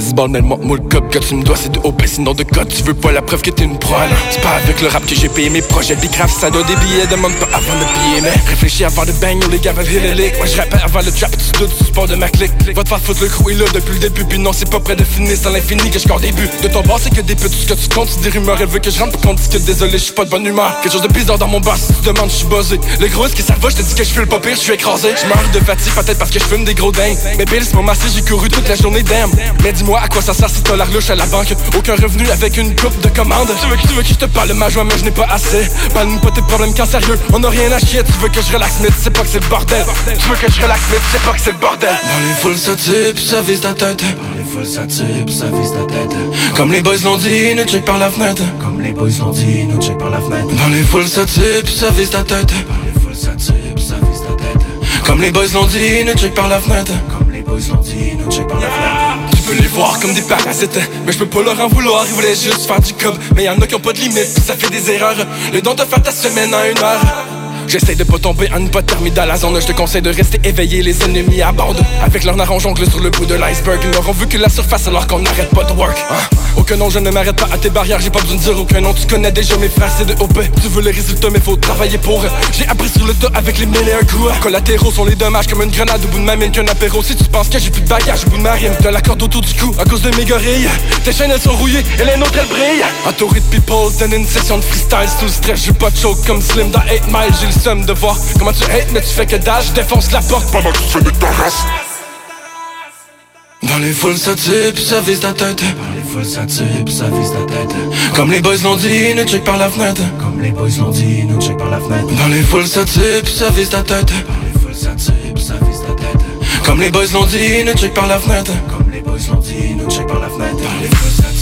Vas-y bordel, moi moi le cop tu me dois c'est de OP sinon de code Tu veux pas la preuve que t'es une proie C'est pas avec le rap que j'ai payé mes projets Bicraft ça donne des billets demande pas avant de payer Mais réfléchis avant de bang les gars veulent les licks Moi je rappelle avant le trap tu doutes du de ma clique. Va te faire foutre le crew est là depuis le début Puis non c'est pas près de finir c'est l'infini que je des buts. De ton bord c'est que des putes ce que tu comptes c'est des rumeurs Elle veut que je rentre qu'on dise que désolé je suis pas de bonne humeur. Quelque chose de bizarre dans mon boss si tu demandes je suis buzzé. Le gros que ça va? Je te dis que je fais le pas pire je suis écrasé. Je de fatigue peut-être parce que je fume des gros dingues. Mais Bill c'est mon massé j'ai couru toute la journée damn. Mais dis-moi à quoi ça sert si t'as l'arlouche à la banque? Aucun revenu avec une coupe de commande. Tu veux que tu veux que je te parle ma joie mais je n'ai pas assez. Parle-nous pas tes problèmes quand sérieux. On a rien à chier. Tu veux que je relaxe mais tu sais pas que c'est le bordel. Tu veux que je relaxe mais tu sais pas que c'est le bordel. Dans les foules ça puis ça vise ta tête. Les ça puis ça vise ta tête. Comme les boys l'ont dit nous check par la fenêtre. Comme les boys l'ont dit nous check par la fenêtre. Dans les foules ça puis ça vise ta tête. Dans les foules ça puis ça vise ta tête. Comme les boys l'ont dit nous check par la fenêtre. Comme les boys l'ont dit nous check par la fenêtre peux les voir comme des parasites. Mais je peux pas leur en vouloir Ils voulaient juste faire du cob Mais y'en a qui ont pas de limite ça fait des erreurs. Le don de faire ta semaine en une heure J'essaie de pas tomber en hypothermie dans la zone Je te conseille de rester éveillé, les ennemis abandonnent Avec leur narron jongle sur le bout de l'iceberg. Ils n'auront vu que la surface alors qu'on n'arrête pas de work. Hein? Aucun nom, je ne m'arrête pas à tes barrières. J'ai pas besoin de dire aucun nom, tu connais déjà mes phrases C'est de OP, tu veux les résultats mais faut travailler pour J'ai appris sur le tas avec les meilleurs coups. Collatéraux sont les dommages comme une grenade au bout de ma mine qu'un apéro. Si tu penses que j'ai plus de bagage au bout de ma rime De la corde autour du cou à cause de mes gorilles. Tes chaînes elles sont rouillées et les nôtres elles brillent. Entouré de people, donne une session de freestyle Sous le stress, je pas de choke comme Slim dans 8 miles J'ai de voir Comment tu hates mais tu fais que dash Défonce la porte. Pendant que tu fais des ta race. Dans les foules ça puis ça vise ta tête. Dans les foules ça puis ça vise ta tête. Comme les boys l'ont dit, nous check par la fenêtre. Comme les boys l'ont dit, nous check par la fenêtre. Dans les foules ça puis ça vise ta tête. Dans les foules ça puis ça vise ta tête. Comme les boys l'ont dit, nous check par la fenêtre. Comme les boys l'ont dit, nous check par la fenêtre. Dans les foules ça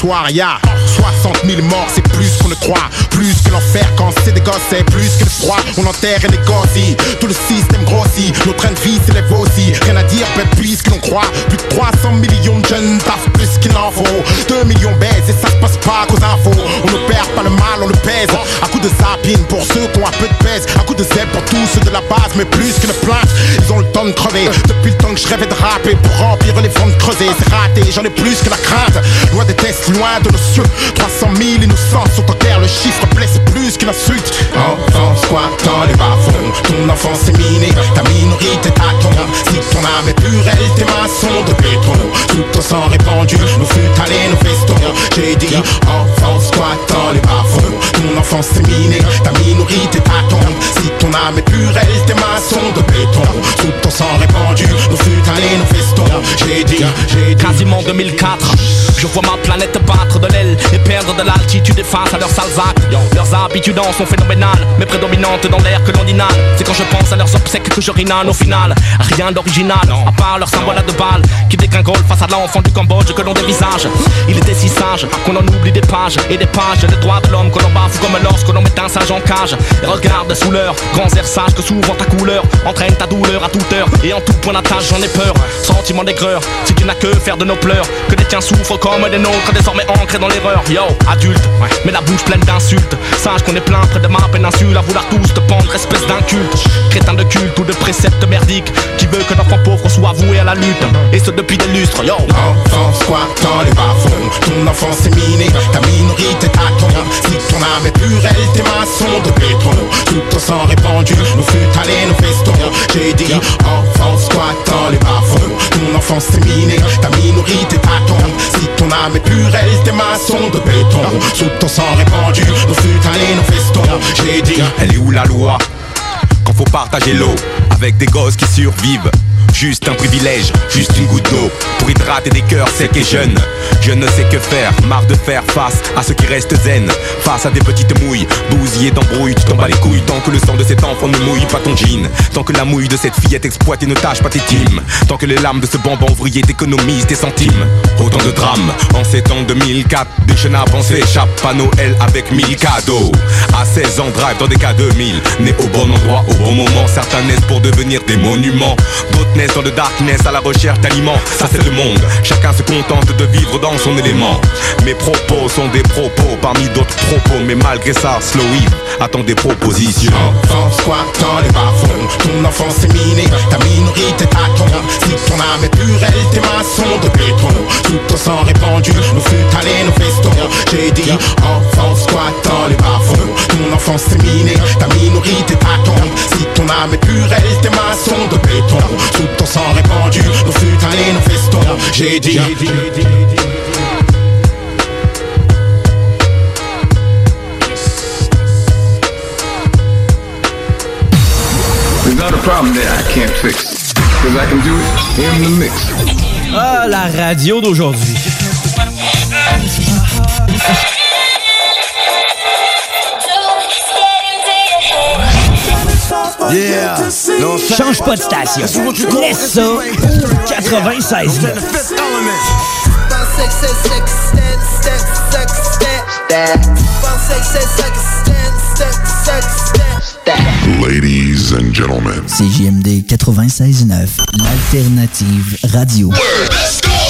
soir, y a 60 000 morts, c'est plus qu'on ne croit Plus que l'enfer quand c'est des gosses, c'est plus que le froid On enterre et négocie, tout le système grossit Nos trains de vie s'élèvent aussi, rien à dire, plus que l'on croit. Plus de 300 millions de jeunes taffent plus qu'il en faut 2 millions baisent et ça se passe pas qu'aux infos. On ne perd pas le mal, on le pèse. À coup de sapine pour ceux qui ont un peu de pèse. À coup de zèbre pour tous ceux de la base Mais plus qu'une plainte, ils ont le temps de crever. Depuis le temps que je rêvais de rapper Pour remplir les de creuser. C'est raté, j'en ai plus que la crainte. Loin des tests, loin de nos cieux 300 000 innocents sont en Le chiffre blesse plus qu'une insulte Enfant squattant les bas-fonds. Ton enfance est minée, ta minorité t'attend. Si ton âme est pure, elle tes maçons de béton. Tout ton sang répandu, nos futalés, nos festons. J'ai dit enfant squattant les bas-fonds. Ton enfance est minée, ta minorité t'attend. Si ton âme est pure, elle tes maçons de béton. Tout ton sang répandu, nos futalés, nos festons. J'ai dit, j'ai dit. Quasiment 2004 Je vois ma planète battre de l'aile Et perdre de l'altitude face à leurs sales Leurs habitudes sont phénoménales Mais prédominantes dans l'air que l'on inhale. C'est quand je pense à leurs obsèques que je rinale. Au final Rien d'original, à part leur symbole à deux balles Qui dégringole face à l'enfant du Cambodge que l'on dévisage. Il était si sage qu'on en oublie des pages Et des pages des droits de l'homme que l'on bafoue comme lorsque l'on met un sage en cage. Et regarde sous leurs grands airs sages que souvent ta couleur Entraîne ta douleur à toute heure. Et en tout point d'attache j'en ai peur. Sentiment d'aigreur, si tu n'as que faire de nos pleurs. Que les tiens souffrent comme des nôtres Désormais ancrés dans l'erreur. Yo, adulte, mais la bouche pleine d'insultes Sache qu'on est plein près de ma péninsule À vouloir tous te pendre espèce d'inculte. Crétin de culte ou de préceptes merdiques Qui veut que l'enfant pauvre soit voué à la lutte. Et ce depuis des lustres, yo. Enfant squattant les bas-fonds Ton enfance est minée, ta minorité t'attend Si ton âme est pure, elle tes maçons de béton. Tout ton sang répandu, nos futalés, nos festons. J'ai dit enfant squattant les bas-fonds Ton enfance est minée, ta minorité t'attend Si ton âme est pure, elle tes maçons de béton. Sous ton sang répandu, J'ai dit Elle est où la loi? Quand faut partager l'eau avec des gosses qui survivent Juste un privilège, juste une goutte d'eau Pour hydrater des cœurs secs et jeunes. Je ne sais que faire, marre de faire face à ceux qui restent zen. Face à des petites mouilles, bousillées d'embrouilles Tu t'en bats les couilles. Tant que le sang de cet enfant ne mouille pas ton jean. Tant que la mouille de cette fillette exploitée ne tâche pas tes teams Tant que les larmes de ce bambin ouvrier t'économisent tes centimes. Autant de drames en ces ans 2004 Des chenapes on s'échappe à Noël avec mille cadeaux. À 16 ans drive dans des cas 2000 Né au bon endroit, au bon moment Certains naissent pour devenir des monuments. D'autres naissent dans le darkness à la recherche d'aliments. Ça c'est le monde, chacun se contente de vivre dans son élément. Mes propos sont des propos parmi d'autres propos Mais malgré ça, Slow Eve attend des propositions. Enfant squattant les bas-fonds. Ton enfance est minée, ta minorité t'attend. Si ton âme est pure, elle tes maçons de béton. Tout ton sang répandu, nos futalés, nos festons. J'ai dit enfant squattant les bas-fonds. Ton enfance est minée, ta minorité t'attend. Si ton âme est pure, elle tes maçons de béton ton sang répandu, nos nos festons J'ai dit There's not a problem that I can't fix. Because I can do it in the mix. Ah, la radio d'aujourd'hui. (laughs) Yeah. Change pas de station. Laisse ça au 96. Ladies and gentlemen. CJMD 96.9, l'alternative radio.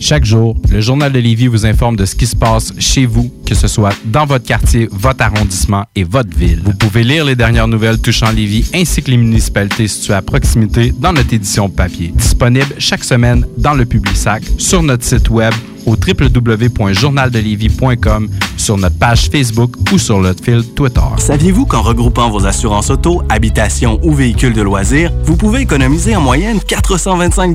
Chaque jour, le Journal de Lévis vous informe de ce qui se passe chez vous, que ce soit dans votre quartier, votre arrondissement et votre ville. Vous pouvez lire les dernières nouvelles touchant Lévis ainsi que les municipalités situées à proximité dans notre édition papier. Disponible chaque semaine dans le Publisac, sur notre site web au www.journaldelévis.com, sur notre page Facebook ou sur notre fil Twitter. Saviez-vous qu'en regroupant vos assurances auto, habitation ou véhicules de loisirs, vous pouvez économiser en moyenne 425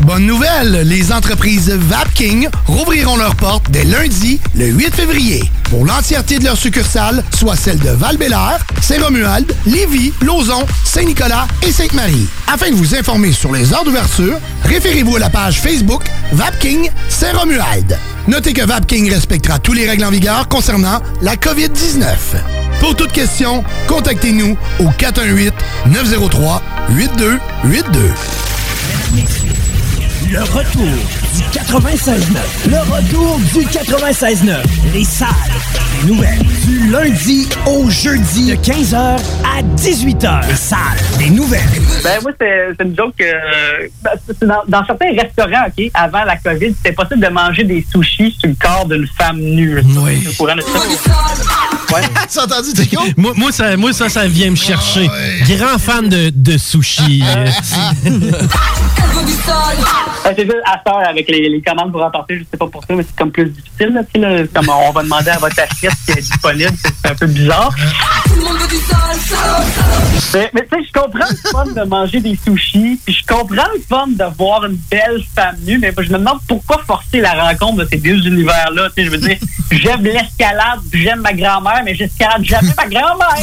Bonne nouvelle, les entreprises Vapking rouvriront leurs portes dès lundi, le 8 février. Pour l'entièreté de leurs succursales, soit celles de val Saint-Romuald, Lévis, Lauson, Saint-Nicolas et Sainte-Marie. Afin de vous informer sur les heures d'ouverture, référez-vous à la page Facebook Vapking Saint-Romuald. Notez que Vapking respectera tous les règles en vigueur concernant la COVID-19. Pour toute question, contactez-nous au 418-903-8282. Le retour du 96.9. Le retour du 96.9. Les salles des nouvelles. Du lundi au jeudi de 15h à 18h. Les salles des nouvelles. Ben moi, c'est une joke que ben, dans, dans certains restaurants, OK, avant la COVID, c'était possible de manger des sushis sur le corps d'une femme nue. Oui. Ouais. T'as entendu, t'es con? Moi, moi, ça, moi, ça, ça vient me chercher. Grand fan de, de sushi. (laughs) (laughs) Ben, c'est juste à heure, avec les, commandes pour emporter, je sais pas pour ça, mais c'est comme plus difficile. Là, comme on va demander à votre assiette qui est disponible, c'est un peu bizarre. Mais, tu sais, je comprends le fun de manger des sushis, puis je comprends le fun de voir une belle femme nue, mais je me demande pourquoi forcer la rencontre de ces deux univers-là. Tu sais, je veux dire, j'aime l'escalade, j'aime ma grand-mère, mais j'escalade jamais ma grand-mère.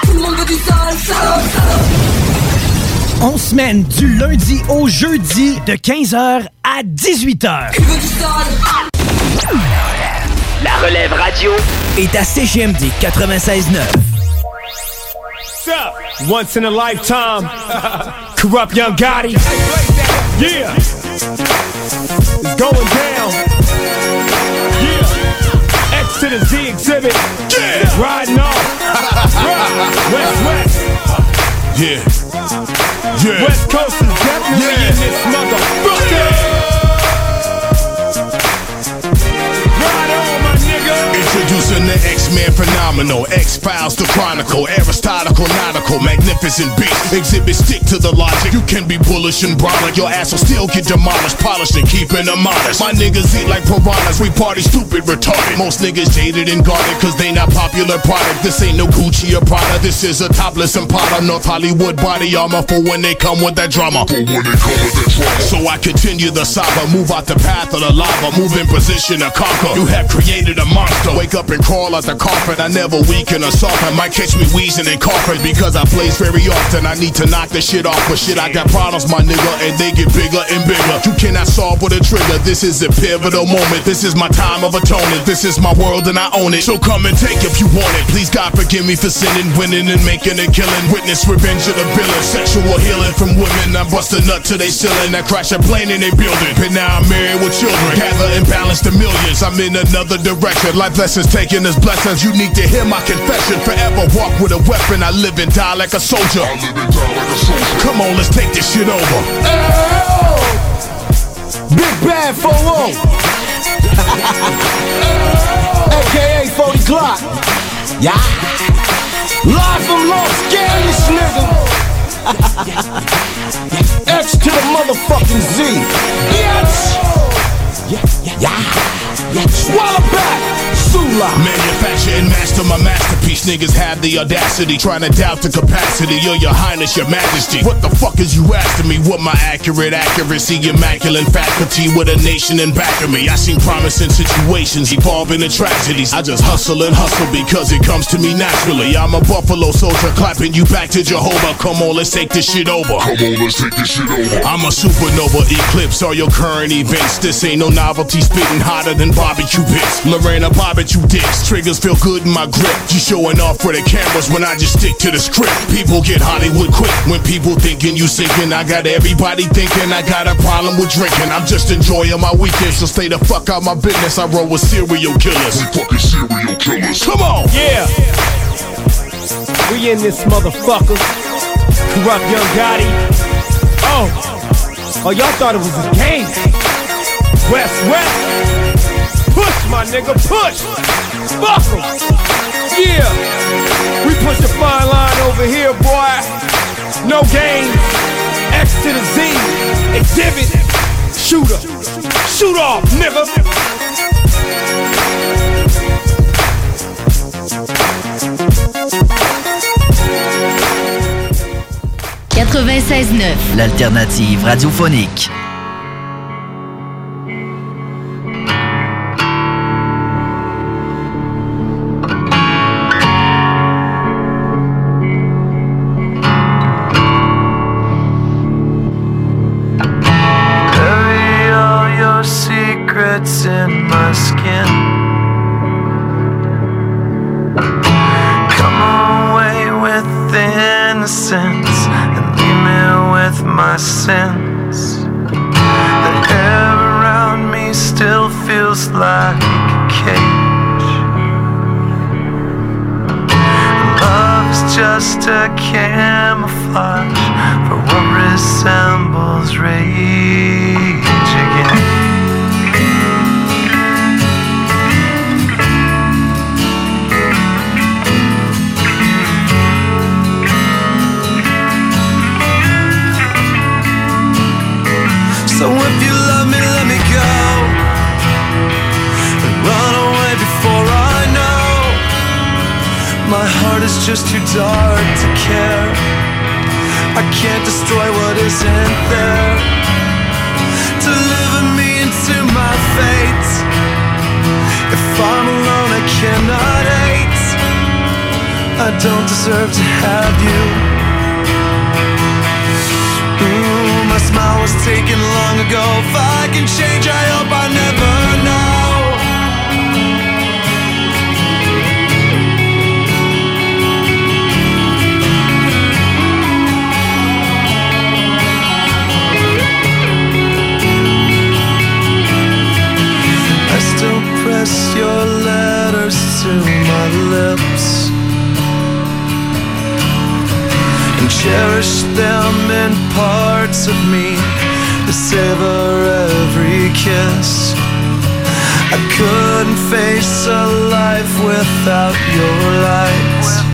(laughs) On semaine du lundi au jeudi de 15h à 18h. La relève radio est à CGMD 96.9. up? Once in a lifetime. (laughs) Corrupt Young Gotti. Yeah. It's going down. The Z exhibit. Yeah. Riding off. (laughs) West West. Yeah. Yeah. West Coast is definitely in this motherfucker. Ride nigga. Introducing the X-Men phenomenal, X-Files the Chronicle, Aristotle, nautical, magnificent beast. Exhibit stick to the logic. You can be bullish and brolic, your ass will still get demolished, polished and keeping them honest. My niggas eat like piranhas, we party stupid, retarded. Most niggas jaded and guarded, cause they not popular product. This ain't no Gucci or Prada, this is a topless Impala, North Hollywood body armor for when they come with that drama. For when they come with that drama. So I continue the saga, move out the path of the lava, move in position to conquer. You have created a monster, wake up and crawl out the coffin. I never weaken or soften, might catch me wheezing and coughing because I blaze very often. I need to knock the shit off, but shit, I got problems, my nigga, and they get bigger and bigger. You cannot solve with a trigger. This is a pivotal moment. This is my time of atonement. This is my world and I own it. So come and take if you want it. Please God forgive me for sinning, winning and making and killing. Witness revenge of the villain. Sexual healing from women. I bust a nut to they ceiling. I crash a plane in they building. And now I'm married with children. Gather and balance the millions. I'm in another direction. Life lessons taking as blessings. You need to hear my confession. Forever walk with a weapon. I live and die like a soldier. Come on, let's take this shit over. Big Bad 4 AKA (laughs) 40 Glock. Yeah. Live from Los Angeles, nigga. (laughs) X to the motherfucking Z. Bitch. Yeah. Yeah. Swallow back. Sula. Manufacture and master my masterpiece. Niggas have the audacity trying to doubt the capacity of your highness, your majesty. What the fuck is you asking me? What my accurate accuracy, immaculate faculty with a nation in back of me? I seen promising situations evolving into tragedies. I just hustle and hustle because it comes to me naturally. I'm a buffalo soldier clapping you back to Jehovah. Come on, let's take this shit over. Come on, let's take this shit over. I'm a supernova eclipse all your current events. This ain't no novelty spitting hotter than barbecue pits. Lorena barbecue dicks. Triggers feel good in my grip. You showing off for the cameras when I just stick to the script. People get Hollywood quick when people thinking you sinking. I got everybody thinking I got a problem with drinking. I'm just enjoying my weekend, so stay the fuck out my business. I roll with serial killers. We fucking serial killers. Come on. Yeah. We in this motherfucker. Corrupt Young Gotti. Oh. Oh, y'all thought it was a game. West, West. My nigga, push. Fuck 'em. Yeah. We push the fine line over here, boy. No game. X to the Z. Exhibit. Shooter. Shoot off, nigga. 96.9, l'alternative radiophonique.